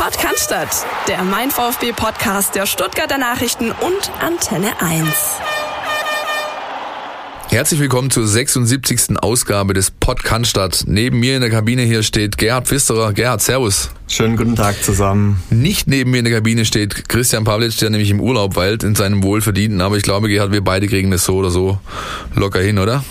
Podcast, der Mein VfB Podcast der Stuttgarter Nachrichten und Antenne 1. Herzlich willkommen zur 76. Ausgabe des Podcast. Neben mir in der Kabine hier steht Gerhard Pfisterer. Gerhard, Servus. Schönen guten Tag zusammen. Nicht neben mir in der Kabine steht Christian Pavlic, der nämlich im Urlaub weilt, in seinem Wohlverdienten. Aber ich glaube, Gerhard, wir beide kriegen das so oder so locker hin, oder?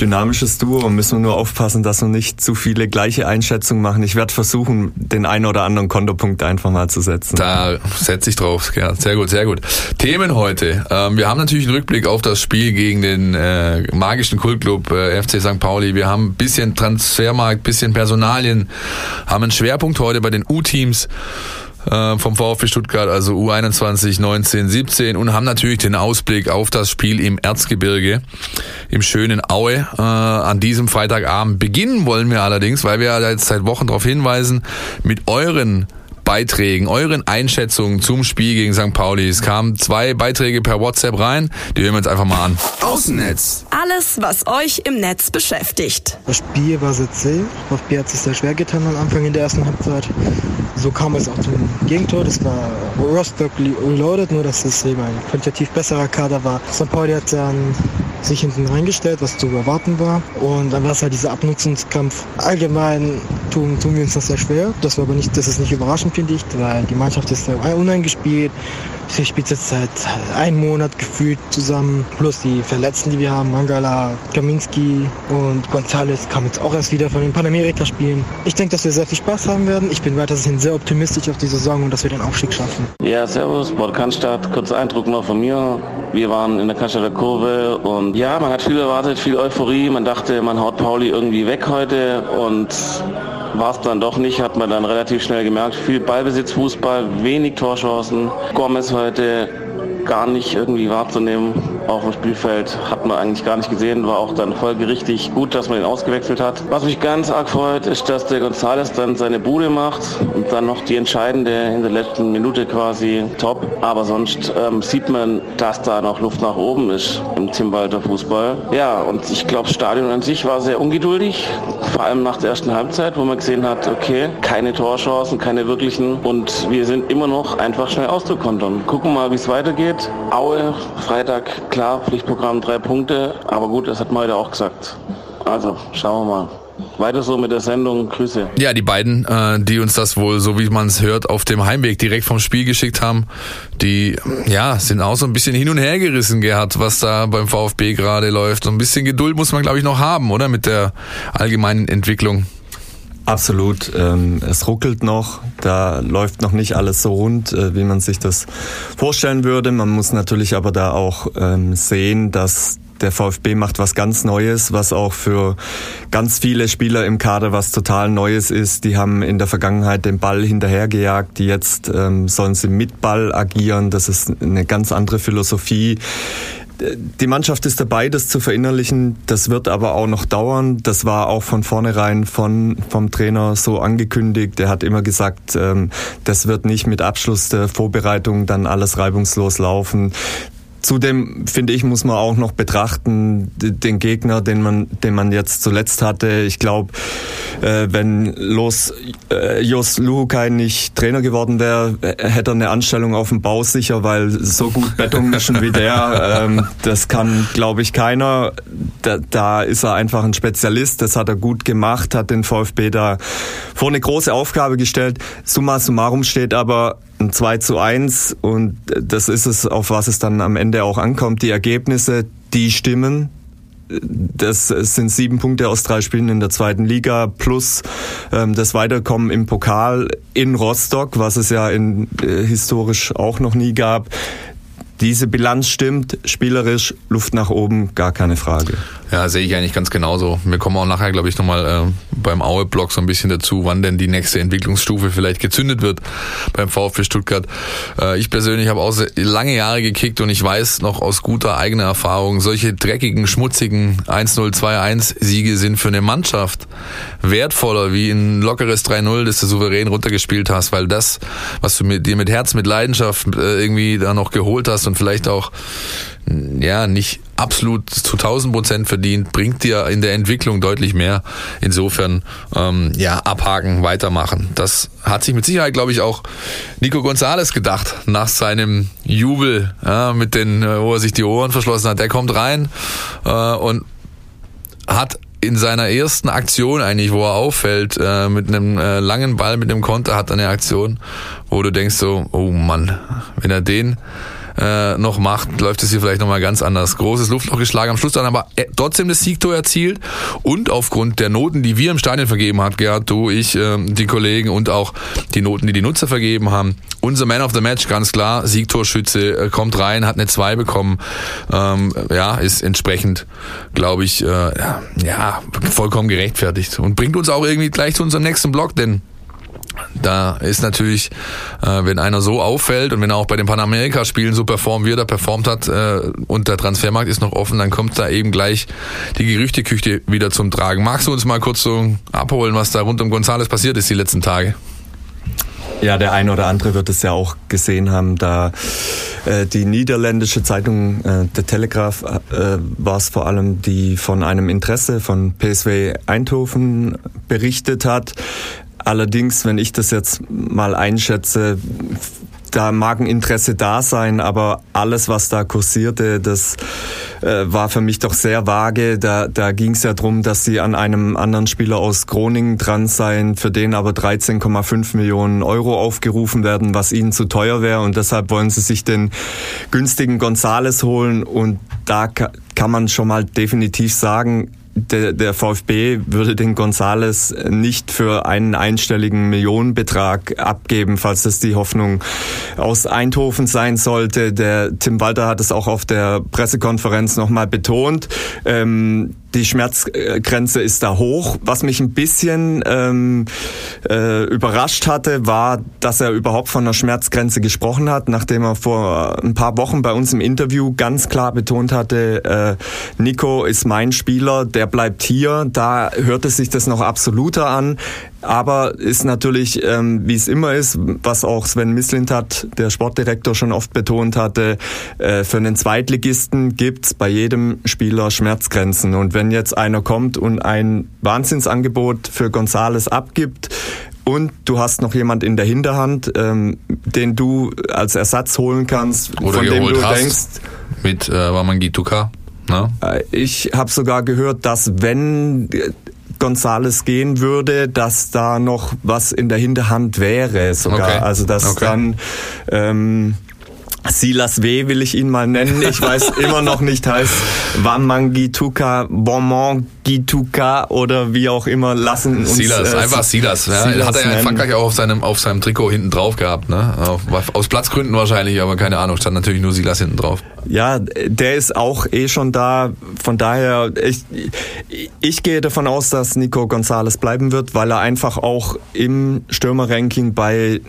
Dynamisches Duo und müssen wir nur aufpassen, dass wir nicht zu viele gleiche Einschätzungen machen. Ich werde versuchen, den einen oder anderen Kontopunkt einfach mal zu setzen. Da setze ich drauf, ja, sehr gut, sehr gut. Themen heute. Ähm, wir haben natürlich einen Rückblick auf das Spiel gegen den äh, magischen Kultclub äh, FC St. Pauli. Wir haben ein bisschen Transfermarkt, bisschen Personalien, haben einen Schwerpunkt heute bei den U-Teams vom VfB Stuttgart, also U21, 19, 17 und haben natürlich den Ausblick auf das Spiel im Erzgebirge, im schönen Aue. Äh, an diesem Freitagabend beginnen wollen wir allerdings, weil wir ja jetzt seit Wochen darauf hinweisen, mit euren Beiträgen, euren Einschätzungen zum Spiel gegen St. Pauli. Es kamen zwei Beiträge per WhatsApp rein, die hören wir uns einfach mal an. Außennetz. Alles, was euch im Netz beschäftigt. Das Spiel war sehr zäh. VfB hat sich sehr schwer getan am Anfang in der ersten Halbzeit. So kam es auch zum Gegentor. Das war Rostock reloaded, nur dass es eben ein qualitativ besserer Kader war. St. Pauli hat dann sich hinten reingestellt, was zu erwarten war. Und dann war es halt dieser Abnutzungskampf. Allgemein tun, tun wir uns das sehr schwer. Das war aber nicht, das ist nicht überraschend, finde ich, weil die Mannschaft ist uneingespielt. Sie spielt jetzt seit einem Monat gefühlt zusammen. Plus die Verletzten, die wir haben. Mangala, Kaminski und González kamen jetzt auch erst wieder von den Panamerika-Spielen. Ich denke, dass wir sehr viel Spaß haben werden. Ich bin weiterhin sehr optimistisch auf die Saison und dass wir den Aufstieg schaffen. Ja, servus, Bord Cannstatt. Kurzer Eindruck noch von mir. Wir waren in der Cannstatter Kurve und ja, man hat viel erwartet, viel Euphorie. Man dachte, man haut Pauli irgendwie weg heute und war es dann doch nicht, hat man dann relativ schnell gemerkt. Viel Ballbesitz, Fußball, wenig Torchancen. Gomez heute gar nicht irgendwie wahrzunehmen auf dem Spielfeld. Hat man eigentlich gar nicht gesehen, war auch dann folgerichtig gut, dass man ihn ausgewechselt hat. Was mich ganz arg freut, ist, dass der González dann seine Bude macht und dann noch die entscheidende in der letzten Minute quasi top. Aber sonst ähm, sieht man, dass da noch Luft nach oben ist im Timwalter Fußball. Ja, und ich glaube, das Stadion an sich war sehr ungeduldig, vor allem nach der ersten Halbzeit, wo man gesehen hat, okay, keine Torchancen, keine wirklichen und wir sind immer noch einfach schnell auszukontern. Gucken mal, wie es weitergeht. Aue, Freitag klar, Pflichtprogramm drei Punkte, aber gut, das hat man heute auch gesagt. Also, schauen wir mal. Weiter so mit der Sendung. Grüße. Ja, die beiden, äh, die uns das wohl, so wie man es hört, auf dem Heimweg direkt vom Spiel geschickt haben, die ja sind auch so ein bisschen hin und her gerissen, Gerhard, was da beim VfB gerade läuft. So ein bisschen Geduld muss man, glaube ich, noch haben, oder? Mit der allgemeinen Entwicklung. Absolut. Ähm, es ruckelt noch. Da läuft noch nicht alles so rund, äh, wie man sich das vorstellen würde. Man muss natürlich aber da auch ähm, sehen, dass der VfB macht was ganz Neues, was auch für ganz viele Spieler im Kader was total Neues ist. Die haben in der Vergangenheit den Ball hinterhergejagt, die jetzt ähm, sollen sie mit Ball agieren. Das ist eine ganz andere Philosophie die Mannschaft ist dabei, das zu verinnerlichen. Das wird aber auch noch dauern. Das war auch von vornherein von, vom Trainer so angekündigt. Er hat immer gesagt, ähm, das wird nicht mit Abschluss der Vorbereitung dann alles reibungslos laufen. Zudem finde ich, muss man auch noch betrachten, den Gegner, den man, den man jetzt zuletzt hatte. Ich glaube, äh, wenn Los äh, Jos Luhukai nicht Trainer geworden wäre, hätte er eine Anstellung auf dem Bau sicher, weil so gut Beton mischen wie der, ähm, das kann, glaube ich, keiner. Da, da ist er einfach ein Spezialist. Das hat er gut gemacht, hat den VfB da vor eine große Aufgabe gestellt. Summa summarum steht aber ein 2 zu 1 und das ist es, auf was es dann am Ende auch ankommt. Die Ergebnisse, die stimmen. Das sind sieben Punkte aus drei Spielen in der zweiten Liga plus ähm, das Weiterkommen im Pokal in Rostock, was es ja in, äh, historisch auch noch nie gab. Diese Bilanz stimmt, spielerisch Luft nach oben, gar keine Frage. Ja, sehe ich eigentlich ganz genauso. Wir kommen auch nachher, glaube ich, nochmal äh, beim Aue-Blog so ein bisschen dazu, wann denn die nächste Entwicklungsstufe vielleicht gezündet wird beim VfB Stuttgart. Äh, ich persönlich habe auch lange Jahre gekickt und ich weiß noch aus guter eigener Erfahrung, solche dreckigen, schmutzigen 1-0, 2-1 Siege sind für eine Mannschaft wertvoller wie ein lockeres 3-0, das du souverän runtergespielt hast, weil das, was du mit, dir mit Herz, mit Leidenschaft äh, irgendwie da noch geholt hast und vielleicht auch ja nicht absolut zu 1000 Prozent verdient, bringt dir in der Entwicklung deutlich mehr. Insofern ähm, ja abhaken, weitermachen. Das hat sich mit Sicherheit, glaube ich, auch Nico Gonzalez gedacht nach seinem Jubel ja, mit den, äh, wo er sich die Ohren verschlossen hat. Der kommt rein äh, und hat in seiner ersten Aktion eigentlich, wo er auffällt, äh, mit einem äh, langen Ball, mit einem Konter, hat er eine Aktion, wo du denkst so, oh Mann, wenn er den äh, noch macht, läuft es hier vielleicht nochmal ganz anders. Großes Luftloch geschlagen, am Schluss dann aber äh, trotzdem das Siegtor erzielt und aufgrund der Noten, die wir im Stadion vergeben hat, Gerhard, du, ich, äh, die Kollegen und auch die Noten, die die Nutzer vergeben haben, unser Man of the Match, ganz klar, Siegtorschütze, äh, kommt rein, hat eine 2 bekommen, ähm, ja, ist entsprechend, glaube ich, äh, ja, vollkommen gerechtfertigt und bringt uns auch irgendwie gleich zu unserem nächsten Block, denn da ist natürlich, äh, wenn einer so auffällt und wenn er auch bei den Panamerika-Spielen so performt, wie er da performt hat äh, und der Transfermarkt ist noch offen, dann kommt da eben gleich die Gerüchteküche wieder zum Tragen. Magst du uns mal kurz so abholen, was da rund um Gonzales passiert ist die letzten Tage? Ja, der eine oder andere wird es ja auch gesehen haben, da äh, die niederländische Zeitung äh, The Telegraph äh, war es vor allem, die von einem Interesse von PSW Eindhoven berichtet hat. Allerdings, wenn ich das jetzt mal einschätze, da mag ein Interesse da sein, aber alles, was da kursierte, das äh, war für mich doch sehr vage. Da, da ging es ja drum, dass sie an einem anderen Spieler aus Groningen dran seien, für den aber 13,5 Millionen Euro aufgerufen werden, was ihnen zu teuer wäre. Und deshalb wollen sie sich den günstigen Gonzales holen. Und da kann man schon mal definitiv sagen, der, der VfB würde den Gonzales nicht für einen einstelligen Millionenbetrag abgeben, falls das die Hoffnung aus Eindhoven sein sollte. Der Tim Walter hat es auch auf der Pressekonferenz nochmal betont. Ähm, die Schmerzgrenze ist da hoch. Was mich ein bisschen ähm, äh, überrascht hatte, war, dass er überhaupt von einer Schmerzgrenze gesprochen hat, nachdem er vor ein paar Wochen bei uns im Interview ganz klar betont hatte, äh, Nico ist mein Spieler, der bleibt hier. Da hörte sich das noch absoluter an. Aber ist natürlich, ähm, wie es immer ist, was auch Sven Mislintat, der Sportdirektor, schon oft betont hatte, äh, für einen Zweitligisten gibt's bei jedem Spieler Schmerzgrenzen. Und wenn jetzt einer kommt und ein Wahnsinnsangebot für Gonzales abgibt, und du hast noch jemand in der Hinterhand, ähm, den du als Ersatz holen kannst, Oder von dem du denkst. Mit äh, Wamangituka. Ne? Äh, Ich habe sogar gehört, dass wenn Gonzales gehen würde, dass da noch was in der Hinterhand wäre sogar. Okay. Also dass Okay. dann ähm, Silas W. will ich ihn mal nennen. Ich weiß immer noch nicht heißt Wamangituka, Bonmangituka oder wie auch immer. Lassen uns Silas, äh, einfach Silas. Ja, Silas hat er ja in nennen. Frankreich auch auf seinem, auf seinem Trikot hinten drauf gehabt. Ne? Auf, aus Platzgründen wahrscheinlich, aber keine Ahnung, stand natürlich nur Silas hinten drauf. Ja, der ist auch eh schon da. Von daher, ich, ich gehe davon aus, dass Nico Gonzalez bleiben wird, weil er einfach auch im Stürmerranking bei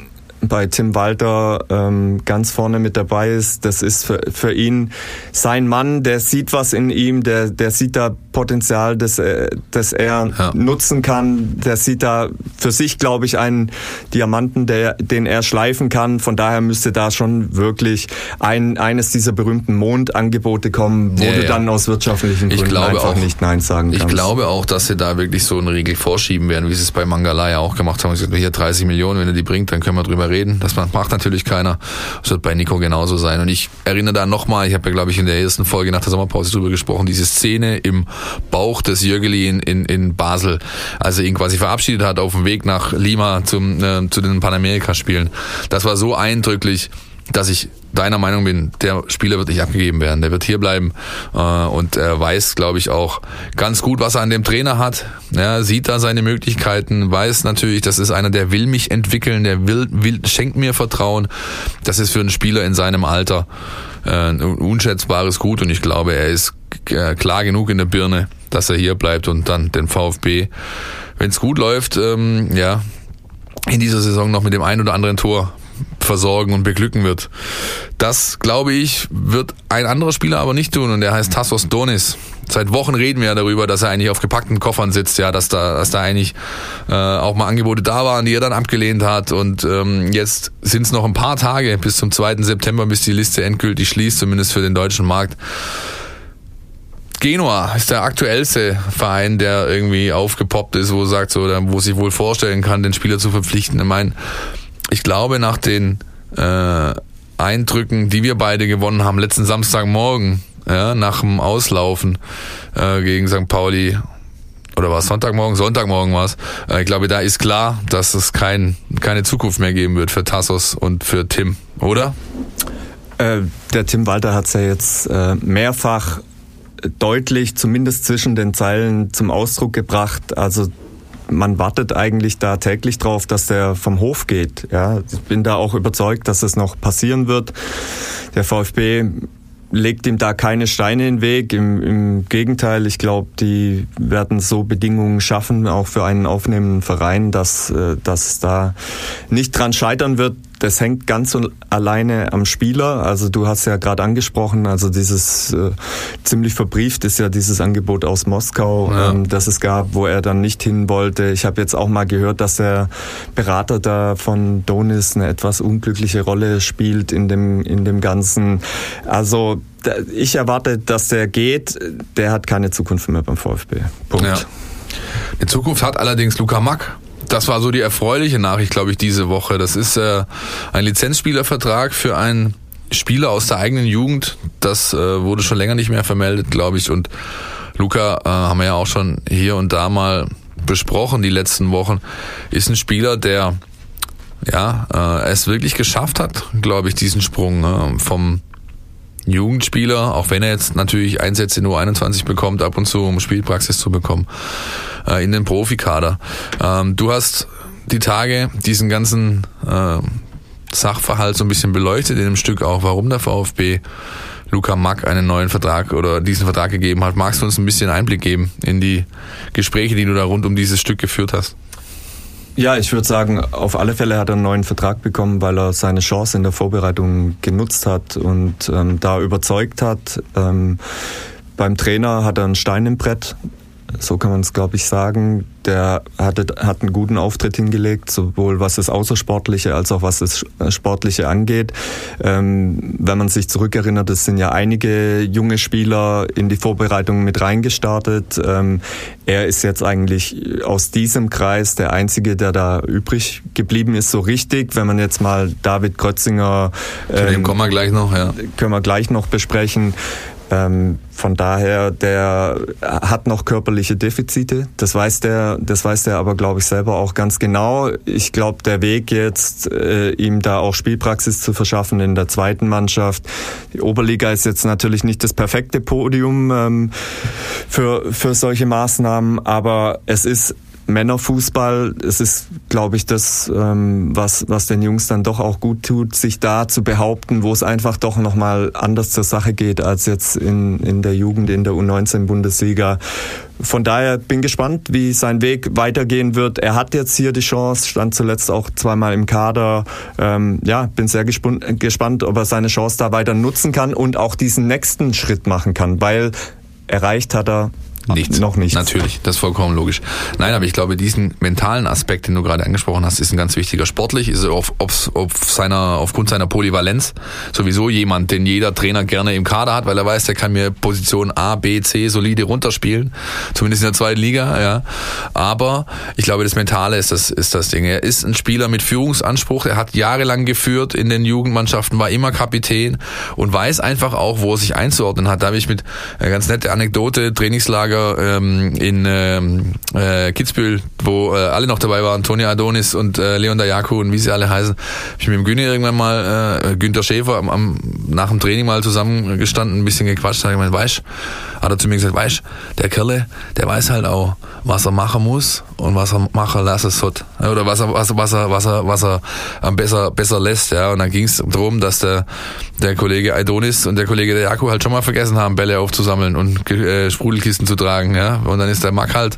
bei Tim Walter ähm, ganz vorne mit dabei ist. Das ist für, für ihn sein Mann, der sieht was in ihm, der, der sieht da Potenzial, das, äh, das er Ja. nutzen kann. Der sieht da für sich, glaube ich, einen Diamanten, der, den er schleifen kann. Von daher müsste da schon wirklich ein, eines dieser berühmten Mondangebote kommen, wo Ja, du ja. dann aus wirtschaftlichen Ich Gründen einfach auch. nicht Nein sagen Ich kannst. glaube auch, dass sie da wirklich so eine Regel vorschieben werden, wie sie es bei Mangala ja auch gemacht haben. Sie gesagt, hier 30 Millionen, wenn er die bringt, dann können wir drüber reden. Das macht macht natürlich keiner. Das wird bei Nico genauso sein. Und ich erinnere da nochmal, ich habe ja, glaube ich, in der ersten Folge nach der Sommerpause drüber gesprochen, diese Szene im Bauch des Jürgeli in, in, in Basel, als er ihn quasi verabschiedet hat auf dem Weg nach Lima zum, äh, zu den Panamerika-Spielen. Das war so eindrücklich, dass ich deiner Meinung bin, der Spieler wird nicht abgegeben werden, der wird hier bleiben äh, und er weiß, glaube ich, auch ganz gut, was er an dem Trainer hat. Ja, sieht da seine Möglichkeiten, weiß natürlich, das ist einer, der will mich entwickeln, der will, will schenkt mir Vertrauen. Das ist für einen Spieler in seinem Alter äh, ein unschätzbares Gut und ich glaube, er ist äh, klar genug in der Birne, dass er hier bleibt und dann den VfB, wenn es gut läuft, ähm, ja, in dieser Saison noch mit dem ein oder anderen Tor versorgen und beglücken wird. Das, glaube ich, wird ein anderer Spieler aber nicht tun und der heißt Tassos Donis. Seit Wochen reden wir ja darüber, dass er eigentlich auf gepackten Koffern sitzt, ja, dass da, dass da eigentlich äh, auch mal Angebote da waren, die er dann abgelehnt hat. Und ähm, jetzt sind es noch ein paar Tage bis zum 2. September, bis die Liste endgültig schließt, zumindest für den deutschen Markt. Genua ist der aktuellste Verein, der irgendwie aufgepoppt ist, wo sagt so, wo sich wohl vorstellen kann, den Spieler zu verpflichten. Ich meine, ich glaube nach den äh, Eindrücken, die wir beide gewonnen haben letzten Samstagmorgen, ja, nach dem Auslaufen äh, gegen St. Pauli, oder war es Sonntagmorgen? Sonntagmorgen war es. Äh, ich glaube, da ist klar, dass es kein, keine Zukunft mehr geben wird für Tassos und für Tim, oder? Äh, der Tim Walter hat es ja jetzt äh, mehrfach deutlich, zumindest zwischen den Zeilen, zum Ausdruck gebracht. Also man wartet eigentlich da täglich drauf, dass der vom Hof geht. Ja, ich bin da auch überzeugt, dass es noch passieren wird. Der VfB legt ihm da keine Steine in den Weg. Im, im Gegenteil, ich glaube, die werden so Bedingungen schaffen, auch für einen aufnehmenden Verein, dass, äh, dass da nicht dran scheitern wird, das hängt ganz alleine am Spieler. Also du hast ja gerade angesprochen, also dieses äh, ziemlich verbrieft ist ja dieses Angebot aus Moskau, ja. ähm, das es gab, wo er dann nicht hin wollte. Ich habe jetzt auch mal gehört, dass der Berater da von Donis eine etwas unglückliche Rolle spielt in dem in dem Ganzen. Also ich erwarte, dass der geht. Der hat keine Zukunft mehr beim VfB. Punkt. Ja. Die Zukunft hat allerdings Luca Mack das war so die erfreuliche Nachricht, glaube ich, diese Woche. Das ist äh, ein Lizenzspielervertrag für einen Spieler aus der eigenen Jugend. Das äh, wurde schon länger nicht mehr vermeldet, glaube ich. Und Luca äh, haben wir ja auch schon hier und da mal besprochen die letzten Wochen. Ist ein Spieler, der ja äh, es wirklich geschafft hat, glaube ich, diesen Sprung äh, vom Jugendspieler, auch wenn er jetzt natürlich Einsätze in U21 bekommt, ab und zu, um Spielpraxis zu bekommen, äh, in den Profikader. Ähm, du hast die Tage diesen ganzen äh, Sachverhalt so ein bisschen beleuchtet in dem Stück auch, warum der VfB Luca Mack einen neuen Vertrag oder diesen Vertrag gegeben hat. Magst du uns ein bisschen Einblick geben in die Gespräche, die du da rund um dieses Stück geführt hast? Ja, ich würde sagen, auf alle Fälle hat er einen neuen Vertrag bekommen, weil er seine Chance in der Vorbereitung genutzt hat und ähm, da überzeugt hat. Ähm, beim Trainer hat er einen Stein im Brett so kann man es, glaube ich, sagen. Der hatte, hat einen guten Auftritt hingelegt, sowohl was das Außersportliche als auch was das Sportliche angeht. Ähm, wenn man sich zurückerinnert, es sind ja einige junge Spieler in die Vorbereitung mit reingestartet. Ähm, er ist jetzt eigentlich aus diesem Kreis der Einzige, der da übrig geblieben ist, so richtig. Wenn man jetzt mal David Krötzinger... Ähm, Zu dem ähm, kommen wir gleich noch, ja. Können wir gleich noch besprechen. Ähm, von daher, der hat noch körperliche Defizite. Das weiß der, das weiß der aber, glaube ich, selber auch ganz genau. Ich glaube, der Weg jetzt, äh, ihm da auch Spielpraxis zu verschaffen in der zweiten Mannschaft. Die Oberliga ist jetzt natürlich nicht das perfekte Podium ähm, für, für solche Maßnahmen, aber es ist Männerfußball, es ist, glaube ich, das, ähm, was, was den Jungs dann doch auch gut tut, sich da zu behaupten, wo es einfach doch nochmal anders zur Sache geht als jetzt in, in der Jugend, in der U19-Bundesliga. Von daher bin gespannt, wie sein Weg weitergehen wird. Er hat jetzt hier die Chance, stand zuletzt auch zweimal im Kader. Ähm, ja, bin sehr gespannt, ob er seine Chance da weiter nutzen kann und auch diesen nächsten Schritt machen kann, weil erreicht hat er Nichts. Noch nicht. Natürlich, das ist vollkommen logisch. Nein, aber ich glaube, diesen mentalen Aspekt, den du gerade angesprochen hast, ist ein ganz wichtiger. Sportlich ist er auf, auf, auf seiner, aufgrund seiner Polyvalenz sowieso jemand, den jeder Trainer gerne im Kader hat, weil er weiß, der kann mir Position A, B, C solide runterspielen. Zumindest in der zweiten Liga, ja. Aber ich glaube, das Mentale ist das, ist das Ding. Er ist ein Spieler mit Führungsanspruch. Er hat jahrelang geführt in den Jugendmannschaften, war immer Kapitän und weiß einfach auch, wo er sich einzuordnen hat. Da habe ich mit eine ganz nette Anekdote, Trainingslager Lager ähm, in ähm, äh, Kitzbühel, wo äh, alle noch dabei waren, Toni Adonis und äh, Leon Dayaku und wie sie alle heißen, hab ich mit dem Günni irgendwann mal, äh, Günther Schäfer, am, am, nach dem Training mal zusammengestanden, ein bisschen gequatscht, ich gemeint, weißt, hat er zu mir gesagt, weißt, der Kerle, der weiß halt auch, was er machen muss und was er machen lassen soll. Oder was er, was was er, was er, was er besser, besser lässt, ja. Und dann ging es darum, dass der, der Kollege Adonis und der Kollege der Jaku halt schon mal vergessen haben, Bälle aufzusammeln und äh, Sprudelkisten zu tragen, ja. Und dann ist der Mack halt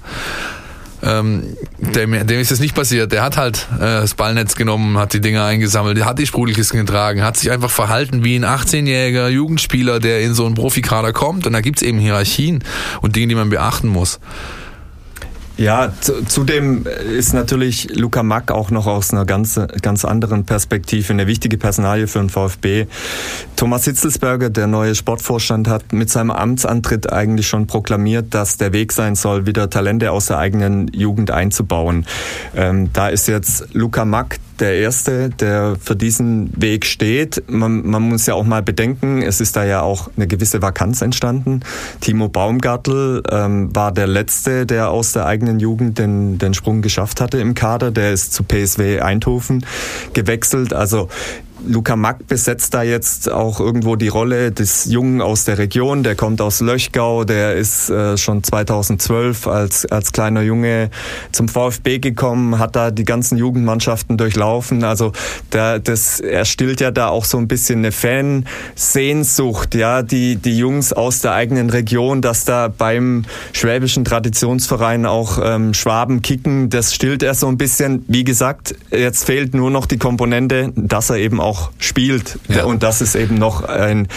ähm, dem, dem ist es nicht passiert. Der hat halt äh, das Ballnetz genommen, hat die Dinger eingesammelt, hat die Sprudelkisten getragen, hat sich einfach verhalten wie ein 18-jähriger Jugendspieler, der in so einen Profikader kommt. Und da gibt's eben Hierarchien und Dinge, die man beachten muss. Ja, zu, zudem ist natürlich Luca Mack auch noch aus einer ganz, ganz anderen Perspektive eine wichtige Personalie für den VfB. Thomas Hitzelsberger, der neue Sportvorstand, hat mit seinem Amtsantritt eigentlich schon proklamiert, dass der Weg sein soll, wieder Talente aus der eigenen Jugend einzubauen. Ähm, da ist jetzt Luca Mack der Erste, der für diesen Weg steht. Man, man, muss ja auch mal bedenken, es ist da ja auch eine gewisse Vakanz entstanden. Timo Baumgartel ähm, war der Letzte, der aus der eigenen Jugend den, den Sprung geschafft hatte im Kader. Der ist zu PSW Eindhoven gewechselt. Also Luca Mack besetzt da jetzt auch irgendwo die Rolle des Jungen aus der Region. Der kommt aus Löchgau, der ist äh, schon 2012 als, als kleiner Junge zum VfB gekommen, hat da die ganzen Jugendmannschaften durchlaufen. Also der, das, er stillt ja da auch so ein bisschen eine Fansehnsucht, ja, die, die Jungs aus der eigenen Region, dass da beim schwäbischen Traditionsverein auch ähm, Schwaben kicken, das stillt er so ein bisschen. Wie gesagt, jetzt fehlt nur noch die Komponente, dass er eben auch auch spielt. Ja. Und das ist eben noch ein,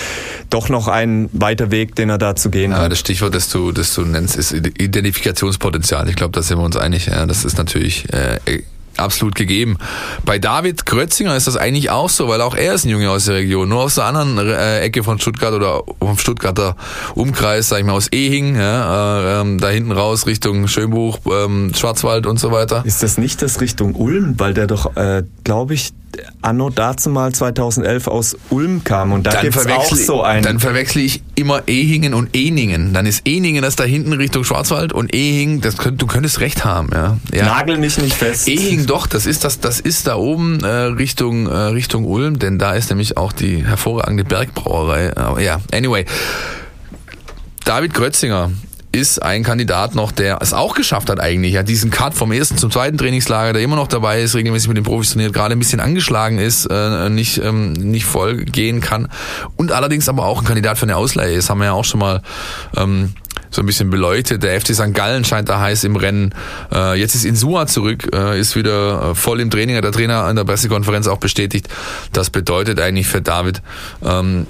doch noch ein weiter Weg, den er da zu gehen ja, hat. Das Stichwort, das du, das du nennst, ist Identifikationspotenzial. Ich glaube, da sind wir uns einig. Ja, das ist natürlich äh, absolut gegeben. Bei David Grötzinger ist das eigentlich auch so, weil auch er ist ein Junge aus der Region, nur aus der anderen äh, Ecke von Stuttgart oder vom Stuttgarter Umkreis, sag ich mal, aus Ehing, ja, äh, ähm, da hinten raus Richtung Schönbuch, ähm, Schwarzwald und so weiter. Ist das nicht das Richtung Ulm, weil der doch, äh, glaube ich, anno dazu mal 2011 aus Ulm kam und da gibt es auch so einen. Dann verwechsel ich immer Ehingen und Eningen. Dann ist Eningen das da hinten Richtung Schwarzwald und Ehingen, das könnt, du könntest recht haben. Ja. ja. Nagel mich nicht fest. Ehingen doch, das ist das, das ist da oben äh, Richtung äh, Richtung Ulm, denn da ist nämlich auch die hervorragende Bergbrauerei. Aber ja, anyway. David Grötzinger, ist ein Kandidat noch, der es auch geschafft hat eigentlich, ja, diesen Cut vom ersten zum zweiten Trainingslager, der immer noch dabei ist, regelmäßig mit den Profis trainiert, gerade ein bisschen angeschlagen ist, äh, nicht, ähm, nicht voll gehen kann und allerdings aber auch ein Kandidat für eine Ausleihe ist, haben wir ja auch schon mal ähm, so ein bisschen beleuchtet. Der FC St. Gallen scheint da heiß im Rennen. Äh, jetzt ist Insua zurück, äh, ist wieder äh, voll im Training, hat der Trainer an der Pressekonferenz auch bestätigt. Das bedeutet eigentlich für David, ähm,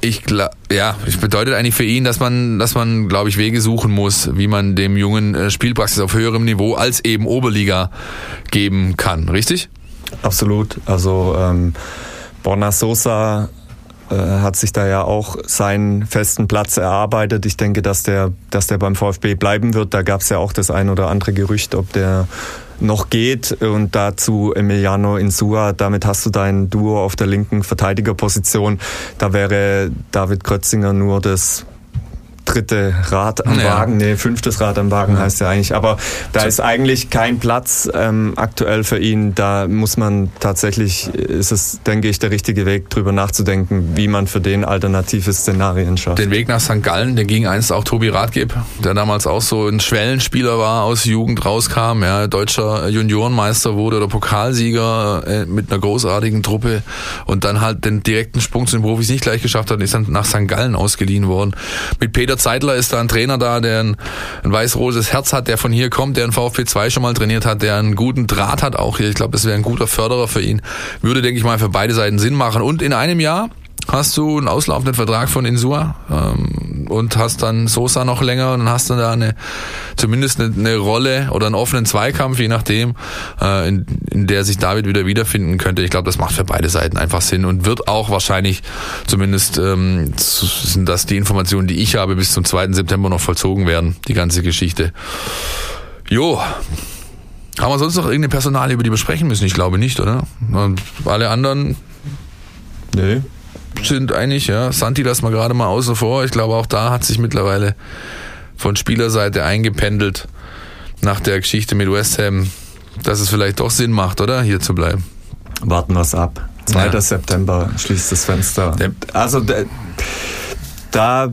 ich ja, es bedeutet eigentlich für ihn, dass man, dass man, glaube ich, Wege suchen muss, wie man dem Jungen äh, Spielpraxis auf höherem Niveau als eben Oberliga geben kann. Richtig? Absolut. Also ähm, Borna Sosa äh, hat sich da ja auch seinen festen Platz erarbeitet. Ich denke, dass der, dass der beim VfB bleiben wird. Da gab es ja auch das ein oder andere Gerücht, ob der noch geht. Und dazu Emiliano Insua, damit hast du dein Duo auf der linken Verteidigerposition. Da wäre David Krötzinger nur das dritte Rad am ja. Wagen, nee, fünftes Rad am Wagen ja. heißt ja eigentlich. Aber da ist eigentlich kein Platz ähm, aktuell für ihn. Da muss man tatsächlich, ist es, denke ich, der richtige Weg, drüber nachzudenken, wie man für den alternative Szenarien schafft. Den Weg nach St. Gallen, den ging einst auch Tobi Radgeb, der damals auch so ein Schwellenspieler war, aus Jugend rauskam, ja, deutscher Juniorenmeister wurde oder Pokalsieger äh, mit einer großartigen Truppe und dann halt den direkten Sprung zu den Profis nicht gleich geschafft hat ist dann nach St. Gallen ausgeliehen worden. Mit Peter Peter Zeitler ist da ein Trainer da, der ein, ein weiß-rotes Herz hat, der von hier kommt, der in VfB 2 schon mal trainiert hat, der einen guten Draht hat auch hier. Ich glaube, das wäre ein guter Förderer für ihn. Würde, denke ich mal, für beide Seiten Sinn machen. Und in einem Jahr hast du einen auslaufenden Vertrag von Insua ähm, und hast dann Sosa noch länger und dann hast du da eine zumindest eine, eine Rolle oder einen offenen Zweikampf, je nachdem, äh, in, in der sich David wieder wiederfinden könnte. Ich glaube, das macht für beide Seiten einfach Sinn und wird auch wahrscheinlich, zumindest ähm, sind das die Informationen, die ich habe, bis zum 2. September noch vollzogen werden, die ganze Geschichte. Jo, haben wir sonst noch irgendeine Personalie, über die wir sprechen müssen? Ich glaube nicht, oder? Und alle anderen? Nee sind eigentlich, ja. Santi lassen wir gerade mal außen vor. Ich glaube, auch da hat sich mittlerweile von Spielerseite eingependelt nach der Geschichte mit West Ham, dass es vielleicht doch Sinn macht, oder? Hier zu bleiben. Warten wir es ab. 2. Ja. September schließt das Fenster. Also da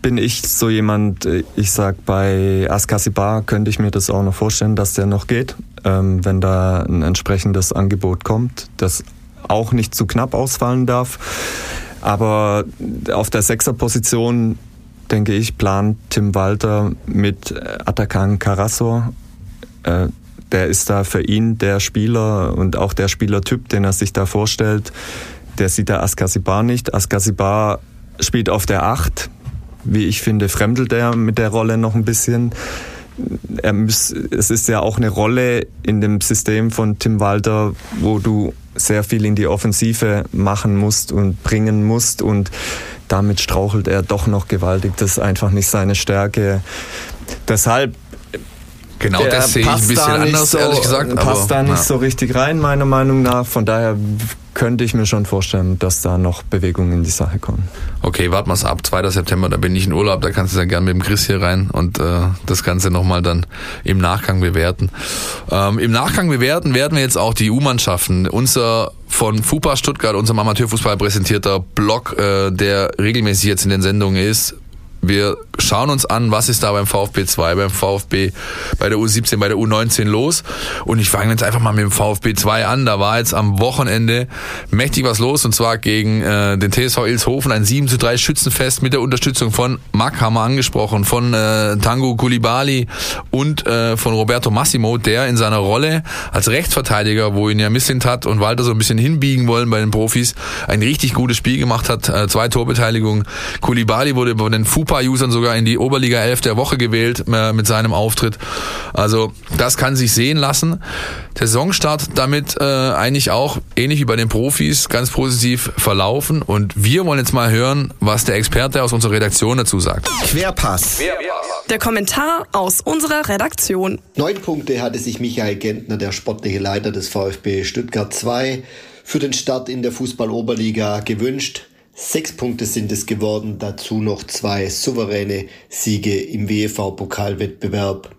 bin ich so jemand, ich sag bei Askasibar könnte ich mir das auch noch vorstellen, dass der noch geht, ähm, wenn da ein entsprechendes Angebot kommt, das auch nicht zu knapp ausfallen darf. Aber auf der Sechserposition denke ich, plant Tim Walter mit Atakan Carasso. Äh, der ist da für ihn der Spieler und auch der Spielertyp, den er sich da vorstellt. Der sieht da Askasibar nicht. Askasibar spielt auf der Acht. Wie ich finde, fremdelt er mit der Rolle noch ein bisschen. Es ist ja auch eine Rolle in dem System von Tim Walter, wo du sehr viel in die Offensive machen musst und bringen musst und damit strauchelt er doch noch gewaltig. Das ist einfach nicht seine Stärke. Deshalb Genau, das sehe ich ein bisschen anders, so, ehrlich gesagt. Passt aber, da nicht ja. so richtig rein, meiner Meinung nach. Von daher könnte ich mir schon vorstellen, dass da noch Bewegungen in die Sache kommen. Okay, warten wir es ab. 2. September, da bin ich in Urlaub, da kannst du dann gerne mit dem Chris hier rein und äh, das Ganze nochmal dann im Nachgang bewerten. Ähm, Im Nachgang bewerten werden wir jetzt auch die U-Mannschaften. Unser von FUPA Stuttgart, unserem Amateurfußball präsentierter Blog, äh, der regelmäßig jetzt in den Sendungen ist, wir schauen uns an, was ist da beim VfB 2, beim VfB, bei der U17, bei der U19 los. Und ich fange jetzt einfach mal mit dem VfB 2 an. Da war jetzt am Wochenende mächtig was los und zwar gegen äh, den TSV Ilshofen ein 7 zu 3 Schützenfest mit der Unterstützung von Mack, haben wir angesprochen, von äh, Tango Kulibali und äh, von Roberto Massimo, der in seiner Rolle als Rechtsverteidiger, wo ihn ja Misslint hat und Walter so ein bisschen hinbiegen wollen bei den Profis, ein richtig gutes Spiel gemacht hat, äh, zwei Torbeteiligungen. Kulibali wurde über den Fupa FUPA-Usern sogar in die Oberliga 11 der Woche gewählt äh, mit seinem Auftritt. Also das kann sich sehen lassen. Der Saisonstart damit äh, eigentlich auch ähnlich wie bei den Profis ganz positiv verlaufen und wir wollen jetzt mal hören, was der Experte aus unserer Redaktion dazu sagt. Querpass. Der Kommentar aus unserer Redaktion. Neun Punkte hatte sich Michael Gentner, der sportliche Leiter des VfB Stuttgart 2, für den Start in der Fußball-Oberliga gewünscht. Sechs Punkte sind es geworden, dazu noch zwei souveräne Siege im WEV-Pokalwettbewerb.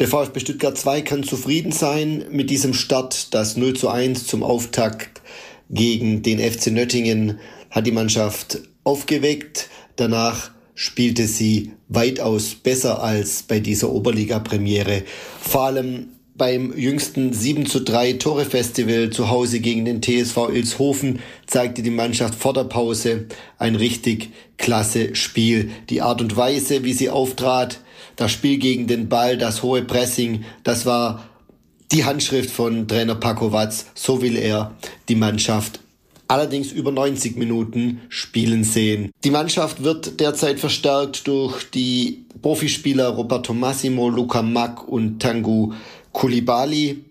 Der VfB Stuttgart 2 kann zufrieden sein mit diesem Start. Das 0 zu 1 zum Auftakt gegen den FC Nöttingen hat die Mannschaft aufgeweckt. Danach spielte sie weitaus besser als bei dieser Oberliga-Premiere. Vor allem beim jüngsten 7 zu 3 Tore Festival zu Hause gegen den TSV Ilshofen zeigte die Mannschaft vor der Pause ein richtig klasse Spiel. Die Art und Weise, wie sie auftrat, das Spiel gegen den Ball, das hohe Pressing, das war die Handschrift von Trainer Paco Watz. So will er die Mannschaft allerdings über 90 Minuten spielen sehen. Die Mannschaft wird derzeit verstärkt durch die Profispieler Roberto Massimo, Luca Mack und Tangu Kulibali,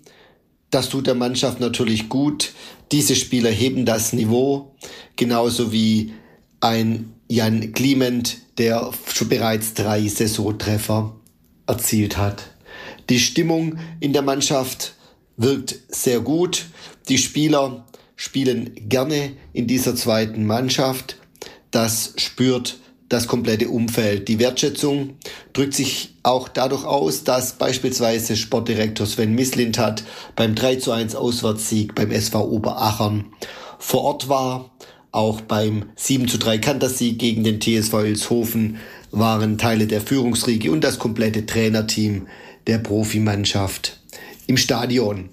das tut der Mannschaft natürlich gut. Diese Spieler heben das Niveau, genauso wie ein Jan Clement, der schon bereits drei Saisontreffer erzielt hat. Die Stimmung in der Mannschaft wirkt sehr gut. Die Spieler spielen gerne in dieser zweiten Mannschaft. Das spürt das komplette Umfeld. Die Wertschätzung drückt sich auch dadurch aus, dass beispielsweise Sportdirektor Sven Mislintat beim 3 zu 1 Auswärtssieg beim SV Oberachern vor Ort war. Auch beim 7 zu 3 Kantersieg gegen den TSV Ilshofen waren Teile der Führungsriege und das komplette Trainerteam der Profimannschaft im Stadion.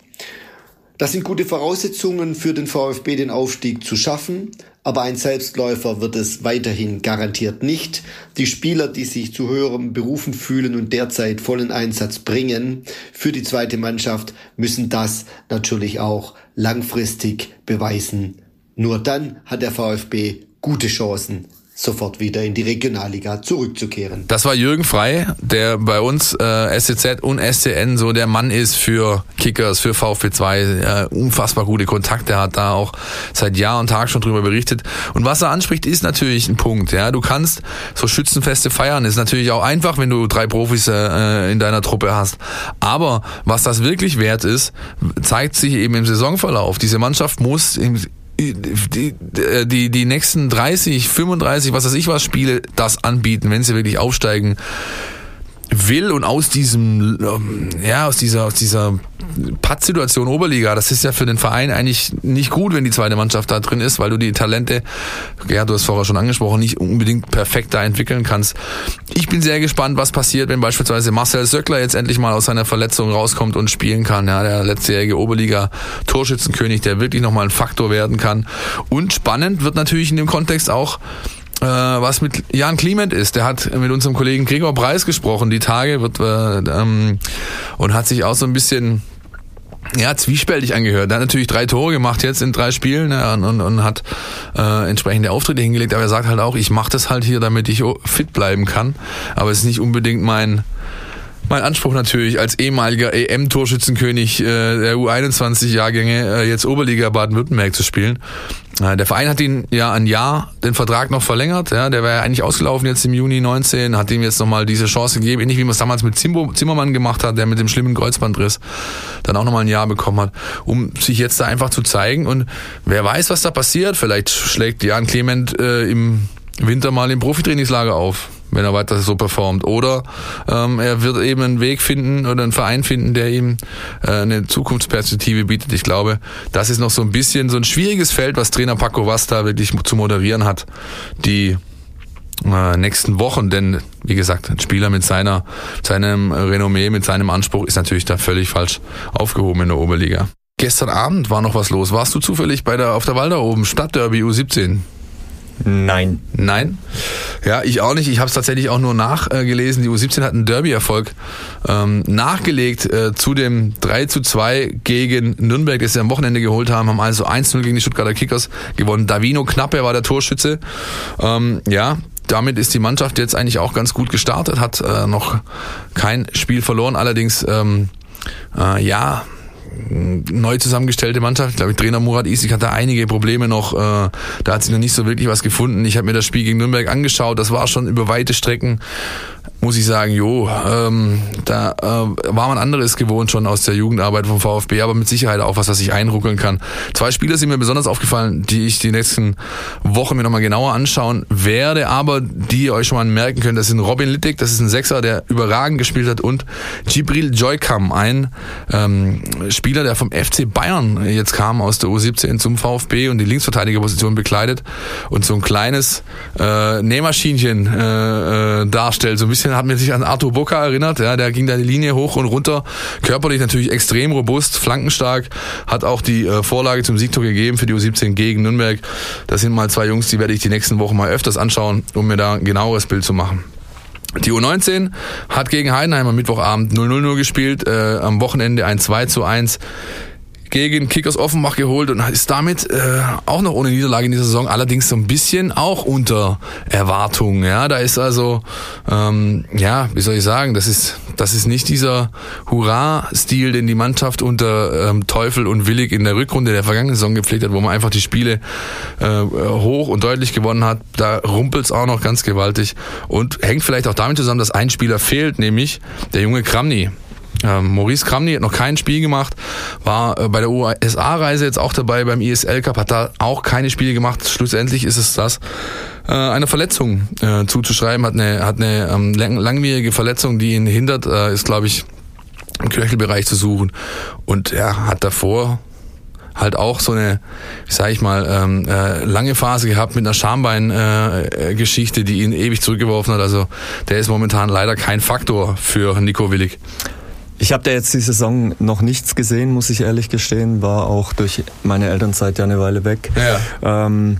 Das sind gute Voraussetzungen für den VfB, den Aufstieg zu schaffen aber ein Selbstläufer wird es weiterhin garantiert nicht. Die Spieler, die sich zu höherem berufen fühlen und derzeit vollen Einsatz bringen für die zweite Mannschaft, müssen das natürlich auch langfristig beweisen. Nur dann hat der VfB gute Chancen, sofort wieder in die Regionalliga zurückzukehren. Das war Jürgen Frei, der bei uns äh, SCZ und SCN so der Mann ist für Kickers, für VfB 2, äh, unfassbar gute Kontakte hat da auch seit Jahr und Tag schon drüber berichtet. Und was er anspricht, ist natürlich ein Punkt. Ja, du kannst so Schützenfeste feiern, ist natürlich auch einfach, wenn du drei Profis äh, in deiner Truppe hast. Aber was das wirklich wert ist, zeigt sich eben im Saisonverlauf. Diese Mannschaft muss im die, die, die nächsten 30, 35, was weiß ich was Spiele das anbieten, wenn sie wirklich aufsteigen will und aus diesem, ähm, ja, aus dieser, aus dieser Pattsituation Oberliga, das ist ja für den Verein eigentlich nicht gut, wenn die zweite Mannschaft da drin ist, weil du die Talente, ja, du hast vorher schon angesprochen, nicht unbedingt perfekt da entwickeln kannst. Ich bin sehr gespannt, was passiert, wenn beispielsweise Marcel Söckler jetzt endlich mal aus seiner Verletzung rauskommt und spielen kann. Ja, der letztjährige Oberliga-Torschützenkönig, der wirklich nochmal ein Faktor werden kann. Und spannend wird natürlich in dem Kontext auch, äh, was mit Jan Kliment ist. Der hat mit unserem Kollegen Gregor Preis gesprochen, die Tage, wird, äh, ähm, und hat sich auch so ein bisschen ja, zwiespältig angehört. Er hat natürlich drei Tore gemacht jetzt in drei Spielen und, und, und hat äh, entsprechende Auftritte hingelegt, aber er sagt halt auch, ich mache das halt hier, damit ich fit bleiben kann. Aber es ist nicht unbedingt mein mein Anspruch natürlich als ehemaliger EM-Torschützenkönig äh, der U21-Jahrgänge äh, jetzt Oberliga Baden-Württemberg zu spielen. Äh, der Verein hat ihn ja ein Jahr den Vertrag noch verlängert. Ja, der wäre ja eigentlich ausgelaufen jetzt im Juni 19, hat ihm jetzt nochmal diese Chance gegeben, ähnlich wie man es damals mit Zimbo, Zimmermann gemacht hat, der mit dem schlimmen Kreuzbandriss dann auch nochmal ein Jahr bekommen hat, um sich jetzt da einfach zu zeigen. Und wer weiß, was da passiert. Vielleicht schlägt Jan Clement äh, im Winter mal im Profitrainingslager auf wenn er weiter so performt. Oder ähm, er wird eben einen Weg finden oder einen Verein finden, der ihm äh, eine Zukunftsperspektive bietet. Ich glaube, das ist noch so ein bisschen so ein schwieriges Feld, was Trainer Paco Vasta wirklich zu moderieren hat. Die äh, nächsten Wochen, denn wie gesagt, ein Spieler mit seiner, seinem Renommee, mit seinem Anspruch ist natürlich da völlig falsch aufgehoben in der Oberliga. Gestern Abend war noch was los. Warst du zufällig bei der auf der Walder oben Stadtderby U17? Nein. Nein? Ja, ich auch nicht. Ich habe es tatsächlich auch nur nachgelesen. Die U17 hat einen Derby-Erfolg ähm, nachgelegt äh, zu dem 3 zu 2 gegen Nürnberg, das sie am Wochenende geholt haben, haben also 1-0 gegen die Stuttgarter Kickers gewonnen. Davino Knappe war der Torschütze. Ähm, ja, damit ist die Mannschaft jetzt eigentlich auch ganz gut gestartet, hat äh, noch kein Spiel verloren, allerdings ähm, äh, ja, neu zusammengestellte Mannschaft. Ich glaube, Trainer Murat Isik hat da einige Probleme noch. Äh, da hat sich noch nicht so wirklich was gefunden. Ich habe mir das Spiel gegen Nürnberg angeschaut. Das war schon über weite Strecken muss ich sagen, jo, ähm, da äh, war man anderes gewohnt schon aus der Jugendarbeit vom VfB, aber mit Sicherheit auch was, was ich einruckeln kann. Zwei Spieler sind mir besonders aufgefallen, die ich die nächsten Wochen mir nochmal genauer anschauen werde, aber die ihr euch schon mal merken könnt, das sind Robin Littig, das ist ein Sechser, der überragend gespielt hat und Gibril Joykam, ein ähm, Spieler, der vom FC Bayern jetzt kam aus der U17 zum VfB und die Linksverteidigerposition bekleidet und so ein kleines äh, Nähmaschinchen äh, äh, darstellt, so ein bisschen bisschen hat mir sich an Arthur Boca erinnert, ja, der ging da die Linie hoch und runter, körperlich natürlich extrem robust, flankenstark, hat auch die äh, Vorlage zum Siegtor gegeben für die U17 gegen Nürnberg. Das sind mal zwei Jungs, die werde ich die nächsten Wochen mal öfters anschauen, um mir da ein genaueres Bild zu machen. Die U19 hat gegen Heidenheim am Mittwochabend 0-0 gespielt, äh, am Wochenende ein 2 zu 1 gegen Kickers Offenbach geholt und ist damit äh, auch noch ohne Niederlage in dieser Saison, allerdings so ein bisschen auch unter Erwartung. Ja, da ist also, ähm, ja, wie soll ich sagen, das ist, das ist nicht dieser Hurra-Stil, den die Mannschaft unter ähm, Teufel und Willig in der Rückrunde der vergangenen Saison gepflegt hat, wo man einfach die Spiele äh, hoch und deutlich gewonnen hat. Da rumpelt's auch noch ganz gewaltig und hängt vielleicht auch damit zusammen, dass ein Spieler fehlt, nämlich der junge Kramny. Ähm, Maurice Kramny hat noch kein Spiel gemacht, war äh, bei der USA-Reise jetzt auch dabei beim ISL Cup, hat da auch keine Spiele gemacht. Schlussendlich ist es das, äh, eine Verletzung äh, zuzuschreiben, hat eine, hat eine ähm, lang langwierige Verletzung, die ihn hindert, äh, ist glaube ich im Knöchelbereich zu suchen und er hat davor halt auch so eine, sag ich mal, ähm, äh, lange Phase gehabt mit einer Schambein-Geschichte, äh, die ihn ewig zurückgeworfen hat. Also der ist momentan leider kein Faktor für Nico Willig. Ich habe da jetzt die Saison noch nichts gesehen, muss ich ehrlich gestehen. War auch durch meine Elternzeit ja eine Weile weg. Ja. Ähm,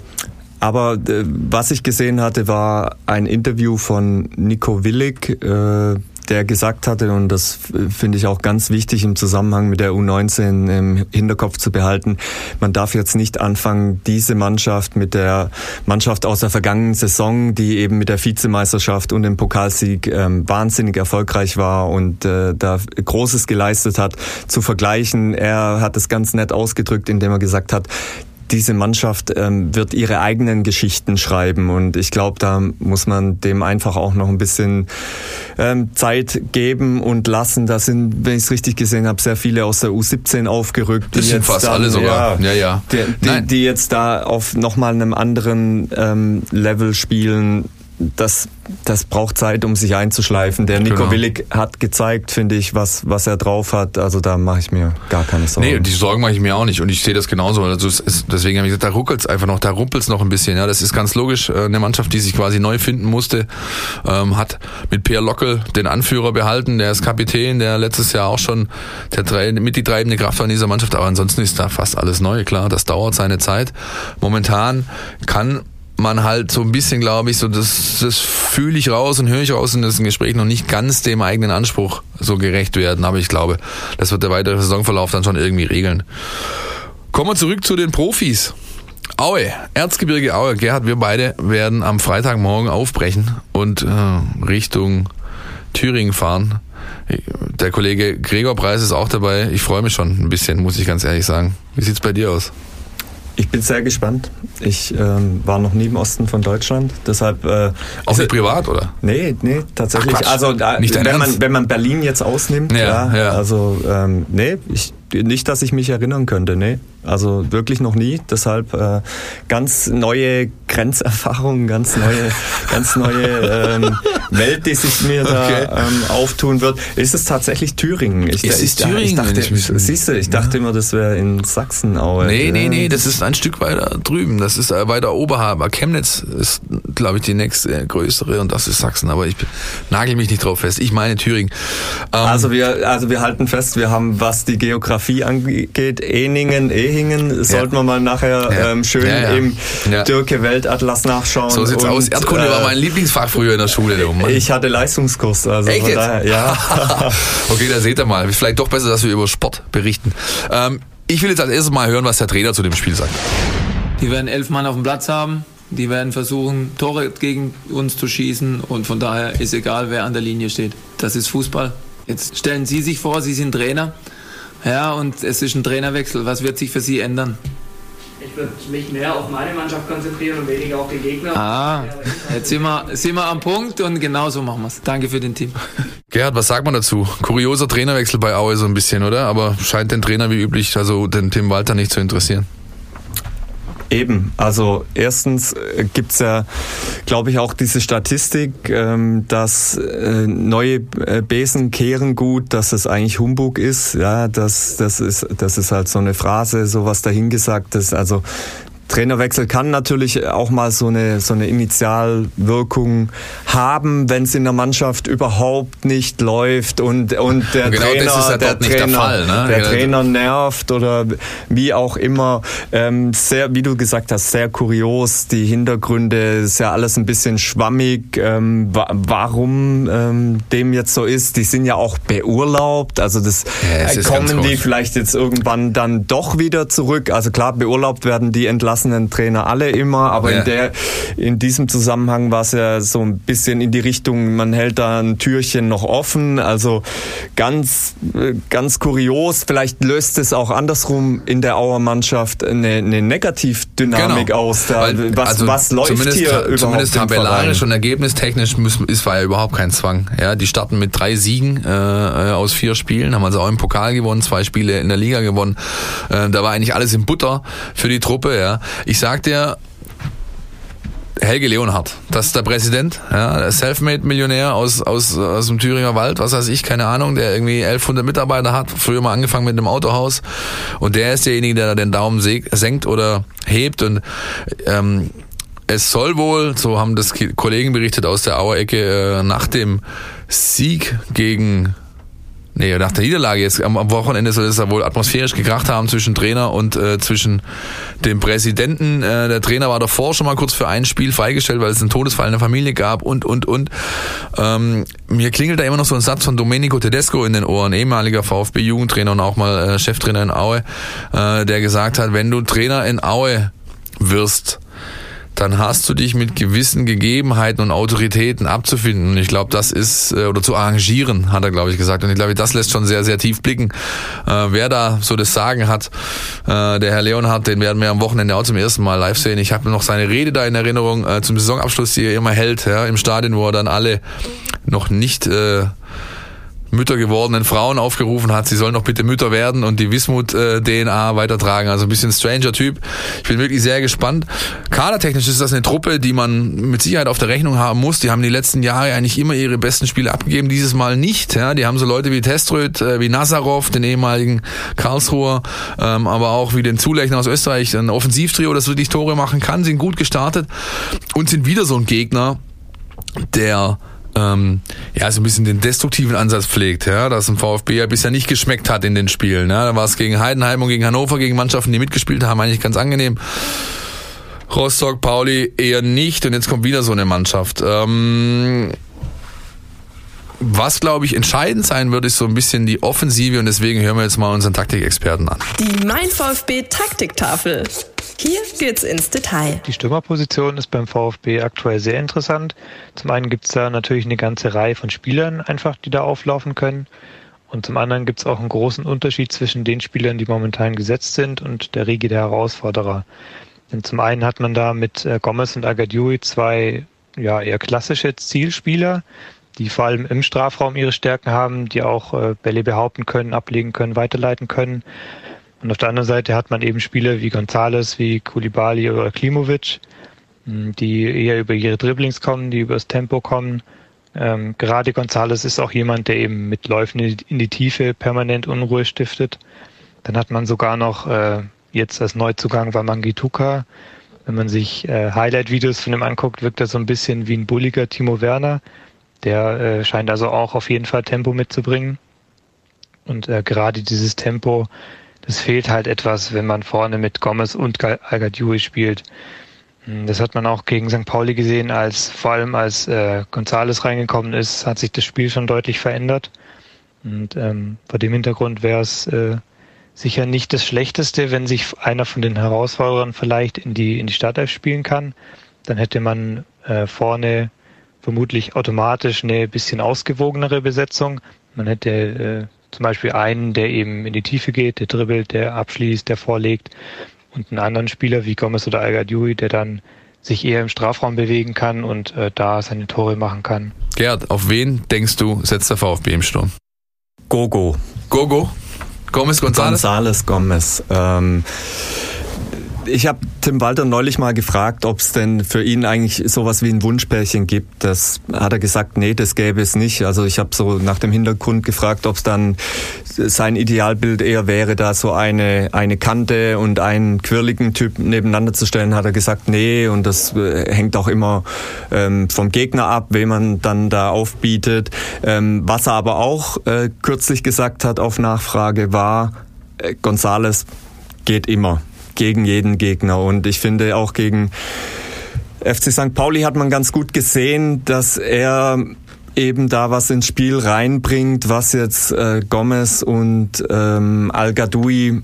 aber äh, was ich gesehen hatte, war ein Interview von Nico Willig, äh, der gesagt hatte, und das finde ich auch ganz wichtig im Zusammenhang mit der U19 im Hinterkopf zu behalten, man darf jetzt nicht anfangen, diese Mannschaft mit der Mannschaft aus der vergangenen Saison, die eben mit der Vizemeisterschaft und dem Pokalsieg ähm, wahnsinnig erfolgreich war und äh, da Großes geleistet hat, zu vergleichen. Er hat es ganz nett ausgedrückt, indem er gesagt hat, diese Mannschaft ähm, wird ihre eigenen Geschichten schreiben und ich glaube, da muss man dem einfach auch noch ein bisschen ähm, Zeit geben und lassen. Da sind, wenn ich es richtig gesehen habe, sehr viele aus der U17 aufgerückt. Das sind fast dann, alle sogar. Ja, ja. ja. Die, die, die, jetzt da auf nochmal einem anderen ähm, Level spielen das, das braucht Zeit, um sich einzuschleifen. Der Nico genau. Willig hat gezeigt, finde ich, was, was er drauf hat. Also da mache ich mir gar keine Sorgen. Nee, die Sorgen mache ich mir auch nicht. Und ich sehe das genauso. Also ist, deswegen habe ich gesagt, da ruckelt es einfach noch, da rumpelt es noch ein bisschen. Ja, das ist ganz logisch. Äh, eine Mannschaft, die sich quasi neu finden musste, ähm, hat mit Pierre Lockel den Anführer behalten. Der ist Kapitän, der letztes Jahr auch schon der mit die treibende Kraft war in dieser Mannschaft. Aber ansonsten ist da fast alles neu. Klar, das dauert seine Zeit. Momentan kann man halt so ein bisschen, glaube ich, so das, das fühle ich raus und höre ich raus in diesem Gespräch noch nicht ganz dem eigenen Anspruch so gerecht werden. Aber ich glaube, das wird der weitere Saisonverlauf dann schon irgendwie regeln. Kommen wir zurück zu den Profis. Aue, Erzgebirge Aue. Gerhard, wir beide werden am Freitagmorgen aufbrechen und äh, Richtung Thüringen fahren. Der Kollege Gregor Preis ist auch dabei. Ich freue mich schon ein bisschen, muss ich ganz ehrlich sagen. Wie sieht's bei dir aus? Ich bin sehr gespannt. Ich ähm, war noch nie im Osten von Deutschland, deshalb. Äh, auch nicht privat, oder? Nee, nee, tatsächlich. Ach, also da, wenn man wenn man Berlin jetzt ausnimmt, ja, ja, ja. also ähm, nee, ich nicht, dass ich mich erinnern könnte, nee. Also wirklich noch nie. Deshalb äh, ganz neue Grenzerfahrungen, ganz neue, ganz neue ähm, Welt, die sich mir da okay. ähm, auftun wird. Ist es tatsächlich Thüringen? Ich, ist ich, Thüringen? Ich dachte, ich siehst du, ich dachte immer, das wäre in Sachsen auch. Nee, nee, nee, das ist ein Stück weiter drüben. Das ist äh, weiter oberhalb. Chemnitz ist, glaube ich, die nächste größere und das ist Sachsen. Aber ich nagel mich nicht drauf fest. Ich meine Thüringen. Ähm, also wir, also wir halten fest, wir haben, was die Geografie angeht, Eningen, eh Ehingen sollten wir mal nachher ja. ähm, schön ja, ja. im Dürke Weltatlas nachschauen. So sieht's und, aus. Erdkunde äh, war mein Lieblingsfach früher in der Schule. Oh ich hatte Leistungskurs. Also Echt von daher, ja. okay, da seht ihr mal. Vielleicht doch besser, dass wir über Sport berichten. Ähm, ich will jetzt als erstes mal hören, was der Trainer zu dem Spiel sagt. Die werden elf Mann auf dem Platz haben. Die werden versuchen, Tore gegen uns zu schießen. Und von daher ist egal, wer an der Linie steht. Das ist Fußball. Jetzt stellen Sie sich vor, Sie sind Trainer. Ja, und es ist ein Trainerwechsel. Was wird sich für Sie ändern? Ich würde mich mehr auf meine Mannschaft konzentrieren und weniger auf den Gegner. Ah, jetzt sind wir, sind wir am Punkt und genau so machen wir es. Danke für den Team. Gerhard, was sagt man dazu? Kurioser Trainerwechsel bei Aue so ein bisschen, oder? Aber scheint den Trainer wie üblich, also den Tim Walter nicht zu interessieren. Eben, also erstens äh, gibt's ja, glaube ich, auch diese Statistik, ähm, dass äh, neue äh, Besen kehren gut, dass es eigentlich Humbug ist. Ja, das, das, ist, das ist halt so eine Phrase, sowas dahingesagtes. Also Trainerwechsel kann natürlich auch mal so eine, so eine Initialwirkung haben, wenn es in der Mannschaft überhaupt nicht läuft und, und der genau Trainer, halt der, Trainer, der, Fall, ne? der Trainer nervt oder wie auch immer. Ähm, sehr, wie du gesagt hast, sehr kurios. Die Hintergründe ist ja alles ein bisschen schwammig. Ähm, wa warum ähm, dem jetzt so ist, die sind ja auch beurlaubt. Also das ja, kommen die vielleicht jetzt irgendwann dann doch wieder zurück. Also klar, beurlaubt werden die entlassen entlassenen Trainer alle immer, aber ja. in, der, in diesem Zusammenhang war es ja so ein bisschen in die Richtung, man hält da ein Türchen noch offen, also ganz, ganz kurios. Vielleicht löst es auch andersrum in der Auer Mannschaft eine, eine Negativdynamik genau. aus. Da, Weil, was, also was läuft hier überhaupt Zumindest tabellarisch und ergebnistechnisch ist, war ja überhaupt kein Zwang. Ja, die starten mit drei Siegen äh, aus vier Spielen, haben also auch im Pokal gewonnen, zwei Spiele in der Liga gewonnen. Äh, da war eigentlich alles in Butter für die Truppe. Ja, ich sag dir, Helge Leonhardt, das ist der Präsident, ja, Selfmade-Millionär aus, aus, aus dem Thüringer Wald, was weiß ich, keine Ahnung, der irgendwie 1100 Mitarbeiter hat, früher mal angefangen mit einem Autohaus. Und der ist derjenige, der da den Daumen senkt oder hebt. Und ähm, es soll wohl, so haben das Kollegen berichtet aus der Auerecke, äh, nach dem Sieg gegen Nee, nach der Niederlage jetzt am, am Wochenende soll es ja wohl atmosphärisch gekracht haben zwischen Trainer und äh, zwischen dem Präsidenten. Äh, der Trainer war davor schon mal kurz für ein Spiel freigestellt, weil es einen Todesfall in der Familie gab und, und, und. Ähm, mir klingelt da immer noch so ein Satz von Domenico Tedesco in den Ohren, ehemaliger VfB-Jugendtrainer und auch mal äh, Cheftrainer in Aue, äh, der gesagt hat, wenn du Trainer in Aue wirst, dann hast du dich mit gewissen Gegebenheiten und Autoritäten abzufinden. Und ich glaube, das ist, äh, oder zu arrangieren, hat er, glaube ich, gesagt. Und ich glaube, das lässt schon sehr, sehr tief blicken. Äh, wer da so das Sagen hat, äh, der Herr Leonhardt, den werden wir am Wochenende auch zum ersten Mal live sehen. Ich habe noch seine Rede da in Erinnerung äh, zum Saisonabschluss, die er immer hält, ja, im Stadion, wo er dann alle noch nicht äh, Mütter gewordenen Frauen aufgerufen hat, sie sollen doch bitte Mütter werden und die Wismut-DNA weitertragen. Also ein bisschen stranger Typ. Ich bin wirklich sehr gespannt. Kadertechnisch ist das eine Truppe, die man mit Sicherheit auf der Rechnung haben muss. Die haben die letzten Jahre eigentlich immer ihre besten Spiele abgegeben, dieses Mal nicht. Ja, die haben so Leute wie Teströd, äh, wie Nazarov, den ehemaligen Karlsruher, ähm, aber auch wie den Zulechner aus Österreich, ein Offensivtrio, das wirklich Tore machen kann, sind gut gestartet und sind wieder so ein Gegner, der ähm, ja, so ein bisschen den destruktiven Ansatz pflegt, ja, dass ein VfB ja bisher nicht geschmeckt hat in den Spielen. Ja. Da war es gegen Heidenheim und gegen Hannover, gegen Mannschaften, die mitgespielt haben, eigentlich ganz angenehm. Rostock, Pauli eher nicht und jetzt kommt wieder so eine Mannschaft. Ähm, was, glaube ich, entscheidend sein wird, ist so ein bisschen die Offensive und deswegen hören wir jetzt mal unseren Taktikexperten an. Die Mein VfB Taktiktafel. Hier geht's ins Detail. Die Stürmerposition ist beim VfB aktuell sehr interessant. Zum einen gibt's da natürlich eine ganze Reihe von Spielern einfach, die da auflaufen können. Und zum anderen gibt's auch einen großen Unterschied zwischen den Spielern, die momentan gesetzt sind und der Riege der Herausforderer. Denn zum einen hat man da mit äh, Gomez und Agadiui zwei ja, eher klassische Zielspieler, die vor allem im Strafraum ihre Stärken haben, die auch äh, Bälle behaupten können, ablegen können, weiterleiten können. Und auf der anderen Seite hat man eben Spieler wie Gonzales, wie Kulibali oder Klimovic, die eher über ihre Dribblings kommen, die über das Tempo kommen. Ähm, gerade Gonzales ist auch jemand, der eben mit Läufen in die Tiefe permanent Unruhe stiftet. Dann hat man sogar noch äh, jetzt als Neuzugang war Mangituka. Wenn man sich äh, Highlight-Videos von ihm anguckt, wirkt er so ein bisschen wie ein bulliger Timo Werner. Der äh, scheint also auch auf jeden Fall Tempo mitzubringen. Und äh, gerade dieses Tempo, das fehlt halt etwas, wenn man vorne mit Gomez und al spielt. Hm, das hat man auch gegen St. Pauli gesehen, als vor allem als äh, Gonzales reingekommen ist, hat sich das Spiel schon deutlich verändert. Und ähm, vor dem Hintergrund wäre es äh, sicher nicht das Schlechteste, wenn sich einer von den Herausforderern vielleicht in die in die Startelf spielen kann. Dann hätte man äh, vorne vermutlich automatisch eine bisschen ausgewogenere Besetzung. Man hätte äh, zum Beispiel einen, der eben in die Tiefe geht, der dribbelt, der abschließt, der vorlegt und einen anderen Spieler wie Gomez oder al der dann sich eher im Strafraum bewegen kann und äh, da seine Tore machen kann. Gerd, auf wen denkst du, setzt der VfB im Sturm? Gogo. Gogo? Gomez González? González Gomez. Ähm, ich habe Tim Walter neulich mal gefragt, ob es denn für ihn eigentlich sowas wie ein Wunschpärchen gibt. Das hat er gesagt, nee, das gäbe es nicht. Also ich habe so nach dem Hintergrund gefragt, ob es dann sein Idealbild eher wäre, da so eine, eine Kante und einen quirligen Typ nebeneinander zu stellen, hat er gesagt, nee. Und das äh, hängt auch immer ähm, vom Gegner ab, wen man dann da aufbietet. Ähm, was er aber auch äh, kürzlich gesagt hat auf Nachfrage war, äh, Gonzales geht immer gegen jeden Gegner. Und ich finde auch gegen FC St. Pauli hat man ganz gut gesehen, dass er eben da was ins Spiel reinbringt, was jetzt äh, Gomez und ähm, Al-Gadoui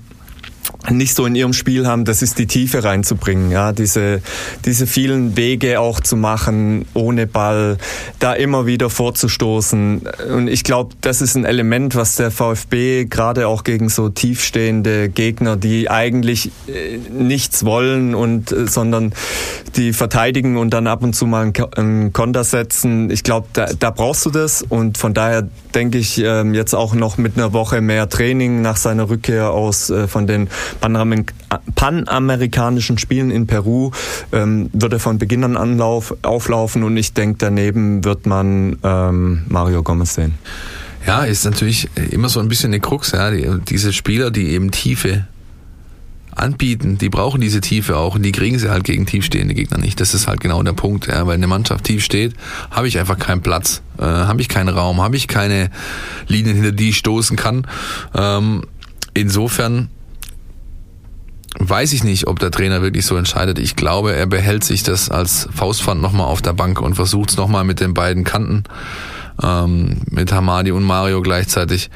nicht so in ihrem Spiel haben, das ist die Tiefe reinzubringen, ja, diese, diese vielen Wege auch zu machen, ohne Ball, da immer wieder vorzustoßen. Und ich glaube, das ist ein Element, was der VfB gerade auch gegen so tiefstehende Gegner, die eigentlich äh, nichts wollen und, äh, sondern die verteidigen und dann ab und zu mal einen Konter setzen. Ich glaube, da, da brauchst du das und von daher denke ich, ähm, jetzt auch noch mit einer Woche mehr Training nach seiner Rückkehr aus äh, von den panamerikanischen Spielen in Peru ähm, wird er von Beginn an Anlauf, auflaufen und ich denke, daneben wird man ähm, Mario Gomez sehen. Ja, ist natürlich immer so ein bisschen eine Krux, ja. Die, diese Spieler, die eben Tiefe anbieten, die brauchen diese Tiefe auch und die kriegen sie halt gegen tiefstehende Gegner nicht. Das ist halt genau der Punkt, ja, weil eine Mannschaft tief steht, habe ich einfach keinen Platz, äh, habe ich keinen Raum, habe ich keine Linien, hinter die ich stoßen kann. Ähm, insofern weiß ich nicht, ob der Trainer wirklich so entscheidet. Ich glaube, er behält sich das als Faustpfand nochmal auf der Bank und versucht es nochmal mit den beiden Kanten, ähm, mit Hamadi und Mario gleichzeitig.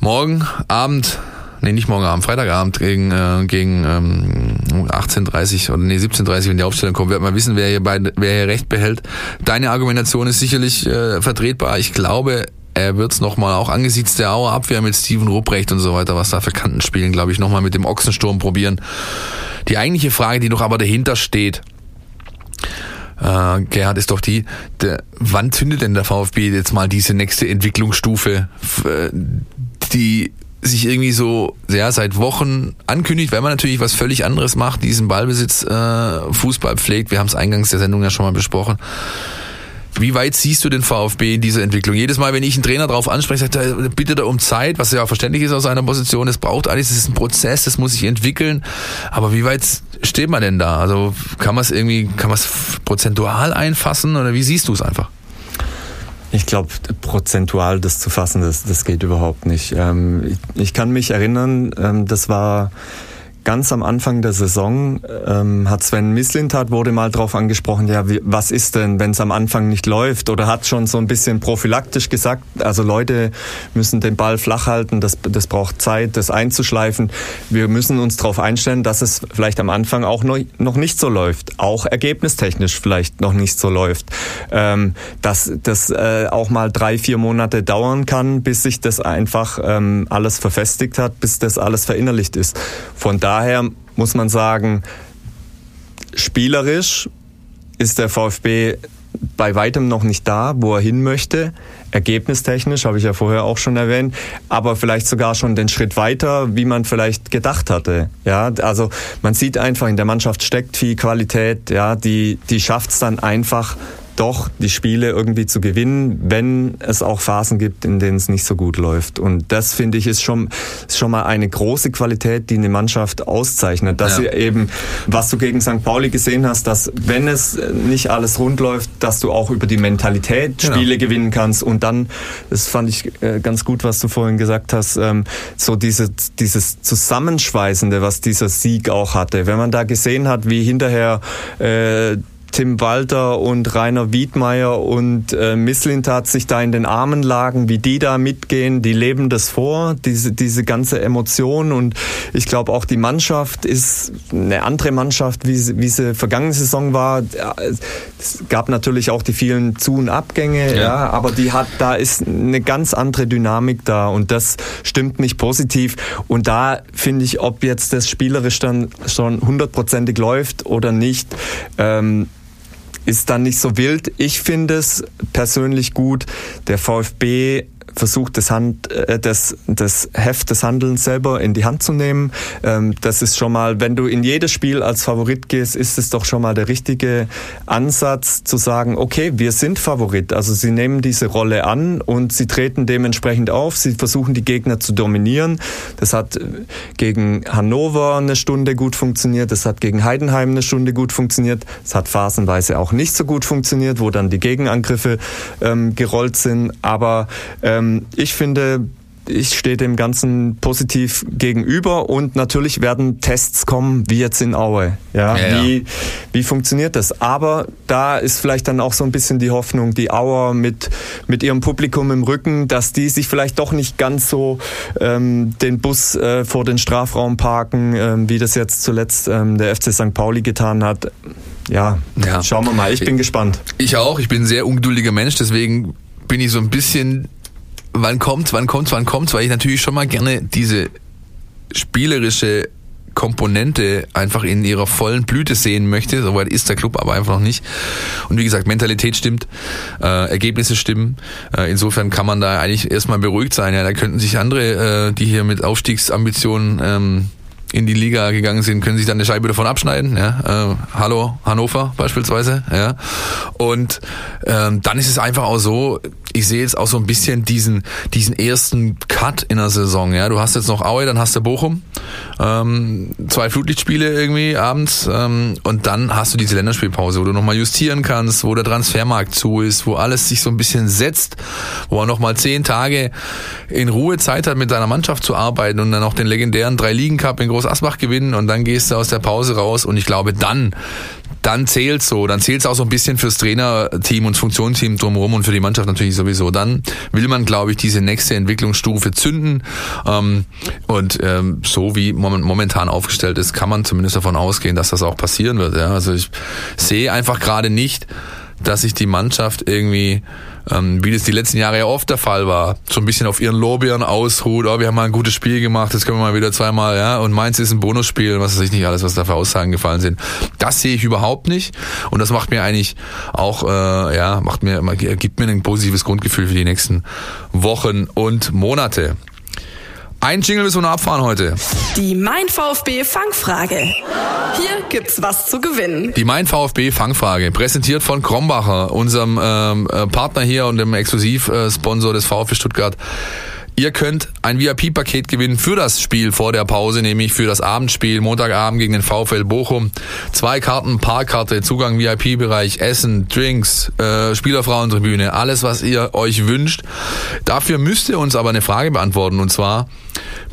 Morgen Abend, nee, nicht morgen Abend, Freitagabend gegen, äh, gegen ähm, 18.30 oder nee, 17.30 wenn die Aufstellung kommt, wird man wissen, wer hier, beide, wer hier recht behält. Deine Argumentation ist sicherlich äh, vertretbar. Ich glaube, er wird es nochmal, auch angesichts der Auer Abwehr mit Steven Rupprecht und so weiter, was da für Kanten spielen, glaube ich, nochmal mit dem Ochsensturm probieren. Die eigentliche Frage, die doch aber dahinter steht, äh, Gerhard, ist doch die, der, wann zündet denn der VfB jetzt mal diese nächste Entwicklungsstufe, äh, die sich irgendwie so ja, seit Wochen ankündigt, weil man natürlich was völlig anderes macht, diesen Ballbesitz äh, Fußball pflegt. Wir haben es eingangs der Sendung ja schon mal besprochen. Wie weit siehst du den VfB in dieser Entwicklung? Jedes Mal, wenn ich einen Trainer darauf anspreche, sagt er, bitte da um Zeit, was ja auch verständlich ist aus einer Position. Es braucht alles, es ist ein Prozess, das muss sich entwickeln. Aber wie weit steht man denn da? Also kann man es irgendwie, kann man es prozentual einfassen oder wie siehst du es einfach? Ich glaube, prozentual das zu fassen, das, das geht überhaupt nicht. Ähm, ich, ich, kann mich erinnern, ähm, das war ganz am Anfang der Saison ähm, hat Sven Mislintat wurde mal drauf angesprochen, ja, wie, was ist denn, wenn es am Anfang nicht läuft? Oder hat schon so ein bisschen prophylaktisch gesagt, also Leute müssen den Ball flach halten, das, das braucht Zeit, das einzuschleifen. Wir müssen uns darauf einstellen, dass es vielleicht am Anfang auch noch, noch nicht so läuft, auch ergebnistechnisch vielleicht noch nicht so läuft. Ähm, dass das äh, auch mal drei, vier Monate dauern kann, bis sich das einfach ähm, alles verfestigt hat, bis das alles verinnerlicht ist. Von daher daher muss man sagen, spielerisch ist der VfB bei weitem noch nicht da, wo er hin möchte. Ergebnistechnisch habe ich ja vorher auch schon erwähnt, aber vielleicht sogar schon den Schritt weiter, wie man vielleicht gedacht hatte. Ja, also man sieht einfach in der Mannschaft steckt viel Qualität. Ja, die die schafft es dann einfach doch die Spiele irgendwie zu gewinnen, wenn es auch Phasen gibt, in denen es nicht so gut läuft. Und das finde ich ist schon, ist schon mal eine große Qualität, die eine Mannschaft auszeichnet. Dass ja. sie eben, was du gegen St. Pauli gesehen hast, dass wenn es nicht alles rund läuft, dass du auch über die Mentalität genau. Spiele gewinnen kannst. Und dann, das fand ich äh, ganz gut, was du vorhin gesagt hast, ähm, so diese, dieses Zusammenschweißende, was dieser Sieg auch hatte. Wenn man da gesehen hat, wie hinterher äh, Tim Walter und Rainer Wiedmeier und äh, Misslintat sich da in den Armen lagen, wie die da mitgehen, die leben das vor, diese, diese ganze Emotion und ich glaube auch die Mannschaft ist eine andere Mannschaft, wie, sie, wie sie vergangene Saison war. Es gab natürlich auch die vielen Zu- und Abgänge, ja. ja, aber die hat, da ist eine ganz andere Dynamik da und das stimmt mich positiv und da finde ich, ob jetzt das spielerisch dann schon hundertprozentig läuft oder nicht, ähm, ist dann nicht so wild. Ich finde es persönlich gut. Der VfB versucht, das, Hand, äh, das, das Heft des Handelns selber in die Hand zu nehmen. Ähm, das ist schon mal, wenn du in jedes Spiel als Favorit gehst, ist es doch schon mal der richtige Ansatz zu sagen, okay, wir sind Favorit. Also sie nehmen diese Rolle an und sie treten dementsprechend auf. Sie versuchen die Gegner zu dominieren. Das hat äh, gegen Hannover eine Stunde gut funktioniert. Das hat gegen Heidenheim eine Stunde gut funktioniert. Es hat phasenweise auch nicht so gut funktioniert, wo dann die Gegenangriffe ähm, gerollt sind. Aber ähm, ähm, ich finde, ich stehe dem Ganzen positiv gegenüber und natürlich werden Tests kommen, wie jetzt in Aue. Ja, ja, wie, wie funktioniert das? Aber da ist vielleicht dann auch so ein bisschen die Hoffnung, die Auer mit, mit ihrem Publikum im Rücken, dass die sich vielleicht doch nicht ganz so ähm, den Bus äh, vor den Strafraum parken, ähm, wie das jetzt zuletzt ähm, der FC St. Pauli getan hat. Ja, ja, schauen wir mal. Ich bin gespannt. Ich auch. Ich bin ein sehr ungeduldiger Mensch, deswegen bin ich so ein bisschen wann kommt's, wann kommt's, wann kommt's, weil ich natürlich schon mal gerne diese spielerische Komponente einfach in ihrer vollen Blüte sehen möchte. Soweit ist der Club aber einfach noch nicht. Und wie gesagt, Mentalität stimmt, äh, Ergebnisse stimmen. Äh, insofern kann man da eigentlich erstmal beruhigt sein. Ja, da könnten sich andere, äh, die hier mit Aufstiegsambitionen ähm, in die Liga gegangen sind, können sich dann eine Scheibe davon abschneiden. Ja? Äh, hallo Hannover beispielsweise. Ja? Und ähm, dann ist es einfach auch so, ich sehe jetzt auch so ein bisschen diesen, diesen ersten Cut in der Saison. Ja? Du hast jetzt noch Aue, dann hast du Bochum, ähm, zwei Flutlichtspiele irgendwie abends ähm, und dann hast du diese Länderspielpause, wo du nochmal justieren kannst, wo der Transfermarkt zu ist, wo alles sich so ein bisschen setzt, wo man nochmal zehn Tage in Ruhe Zeit hat, mit deiner Mannschaft zu arbeiten und dann auch den legendären Drei-Ligen-Cup in Groß Asbach gewinnen und dann gehst du aus der Pause raus und ich glaube dann, dann zählt so, dann zählt es auch so ein bisschen fürs Trainerteam und Funktionsteam drumherum und für die Mannschaft natürlich sowieso. Dann will man, glaube ich, diese nächste Entwicklungsstufe zünden ähm, und ähm, so wie momentan aufgestellt ist, kann man zumindest davon ausgehen, dass das auch passieren wird. Ja? Also ich sehe einfach gerade nicht, dass sich die Mannschaft irgendwie ähm, wie das die letzten Jahre ja oft der Fall war, so ein bisschen auf ihren Lorbeeren ausruht, oh, wir haben mal ein gutes Spiel gemacht, das können wir mal wieder zweimal, ja, und Mainz ist ein Bonusspiel, was weiß ich nicht alles, was da für Aussagen gefallen sind. Das sehe ich überhaupt nicht und das macht mir eigentlich auch, äh, ja, macht mir, gibt mir ein positives Grundgefühl für die nächsten Wochen und Monate. Ein Jingle müssen wir noch abfahren heute. Die Mein VfB Fangfrage. Hier gibt's was zu gewinnen. Die Mein VfB Fangfrage, präsentiert von Krombacher, unserem ähm, äh, Partner hier und dem Exklusivsponsor des VfB Stuttgart. Ihr könnt ein VIP-Paket gewinnen für das Spiel vor der Pause, nämlich für das Abendspiel Montagabend gegen den VfL Bochum. Zwei Karten, Parkkarte, Zugang VIP-Bereich, Essen, Drinks, äh, Spielerfrauentribüne, alles was ihr euch wünscht. Dafür müsst ihr uns aber eine Frage beantworten und zwar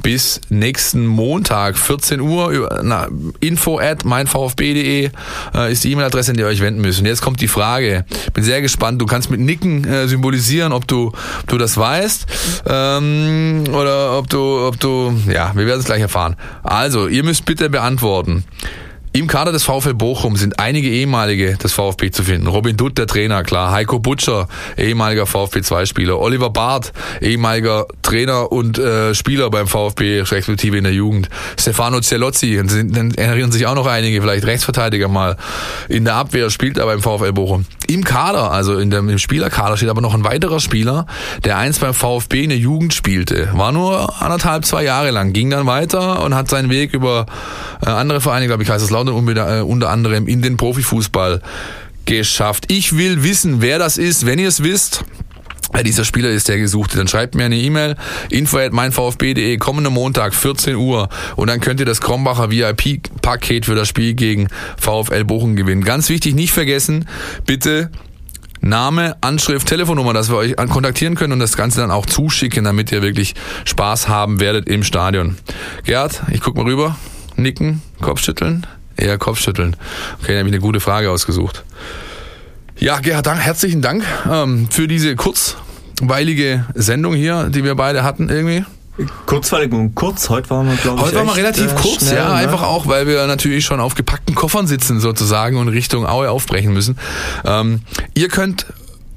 bis nächsten Montag, 14 Uhr. Na, info at meinvfb.de äh, ist die E-Mail-Adresse, an die ihr euch wenden müsst. Und jetzt kommt die Frage. Bin sehr gespannt. Du kannst mit Nicken äh, symbolisieren, ob du, ob du das weißt ähm, oder ob du, ob du, ja, wir werden es gleich erfahren. Also, ihr müsst bitte beantworten. Im Kader des VfL Bochum sind einige ehemalige des VfB zu finden. Robin Dutt, der Trainer, klar. Heiko Butcher, ehemaliger VfB-2-Spieler. Oliver Barth, ehemaliger Trainer und äh, Spieler beim VfB, respektive in der Jugend. Stefano Cielozzi, dann erinnern sich auch noch einige, vielleicht Rechtsverteidiger mal. In der Abwehr spielt er beim VfL Bochum. Im Kader, also in dem, im Spielerkader steht aber noch ein weiterer Spieler, der einst beim VfB in der Jugend spielte. War nur anderthalb, zwei Jahre lang, ging dann weiter und hat seinen Weg über äh, andere Vereine, glaube ich, heißt es Kaiserslautern äh, unter anderem in den Profifußball geschafft. Ich will wissen, wer das ist. Wenn ihr es wisst, wer dieser Spieler ist, der gesuchte, dann schreibt mir eine E-Mail, info at meinvfb.de, kommende Montag, 14 Uhr und dann könnt ihr das Krombacher VIP-Paket für das Spiel gegen VfL Bochum gewinnen. Ganz wichtig, nicht vergessen, bitte Name, Anschrift, Telefonnummer, dass wir euch kontaktieren können und das Ganze dann auch zuschicken, damit ihr wirklich Spaß haben werdet im Stadion. Gerd, ich guck mal rüber, nicken, Kopfschütteln. Eher Kopfschütteln. Okay, dann habe ich eine gute Frage ausgesucht. Ja, Gerhard, herzlichen Dank ähm, für diese kurzweilige Sendung hier, die wir beide hatten irgendwie. Kurzweilig und kurz. Heute waren wir, glaube ich, Heute waren wir relativ äh, kurz, schnell, ja. Ne? Einfach auch, weil wir natürlich schon auf gepackten Koffern sitzen sozusagen und Richtung Aue aufbrechen müssen. Ähm, ihr könnt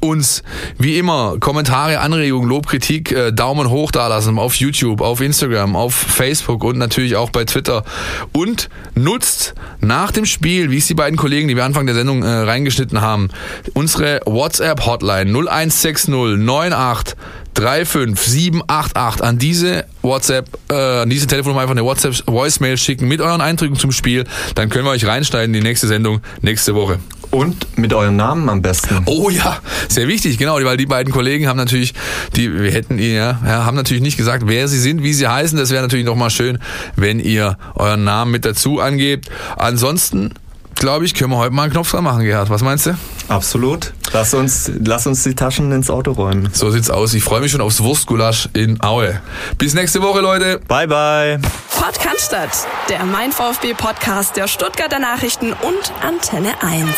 uns wie immer Kommentare, Anregungen, Lob, Kritik, äh, Daumen hoch da lassen auf YouTube, auf Instagram, auf Facebook und natürlich auch bei Twitter. Und nutzt nach dem Spiel, wie es die beiden Kollegen, die wir Anfang der Sendung äh, reingeschnitten haben, unsere WhatsApp-Hotline 0160 98 35788 an diese WhatsApp, äh, an diese Telefonnummer einfach eine WhatsApp Voicemail schicken mit euren Eindrücken zum Spiel. Dann können wir euch reinschneiden in die nächste Sendung nächste Woche. Und mit eurem Namen am besten. Oh ja, sehr wichtig, genau, weil die beiden Kollegen haben natürlich, die wir hätten ihr, ja, haben natürlich nicht gesagt, wer sie sind, wie sie heißen. Das wäre natürlich nochmal schön, wenn ihr euren Namen mit dazu angebt. Ansonsten glaube ich, können wir heute mal einen Knopf dran machen, Gerhard. Was meinst du? Absolut. Lass uns, lass uns die Taschen ins Auto räumen. So sieht's aus. Ich freue mich schon aufs Wurstgulasch in Aue. Bis nächste Woche, Leute. Bye, bye. Podcast, der Mein VfB Podcast der Stuttgarter Nachrichten und Antenne 1.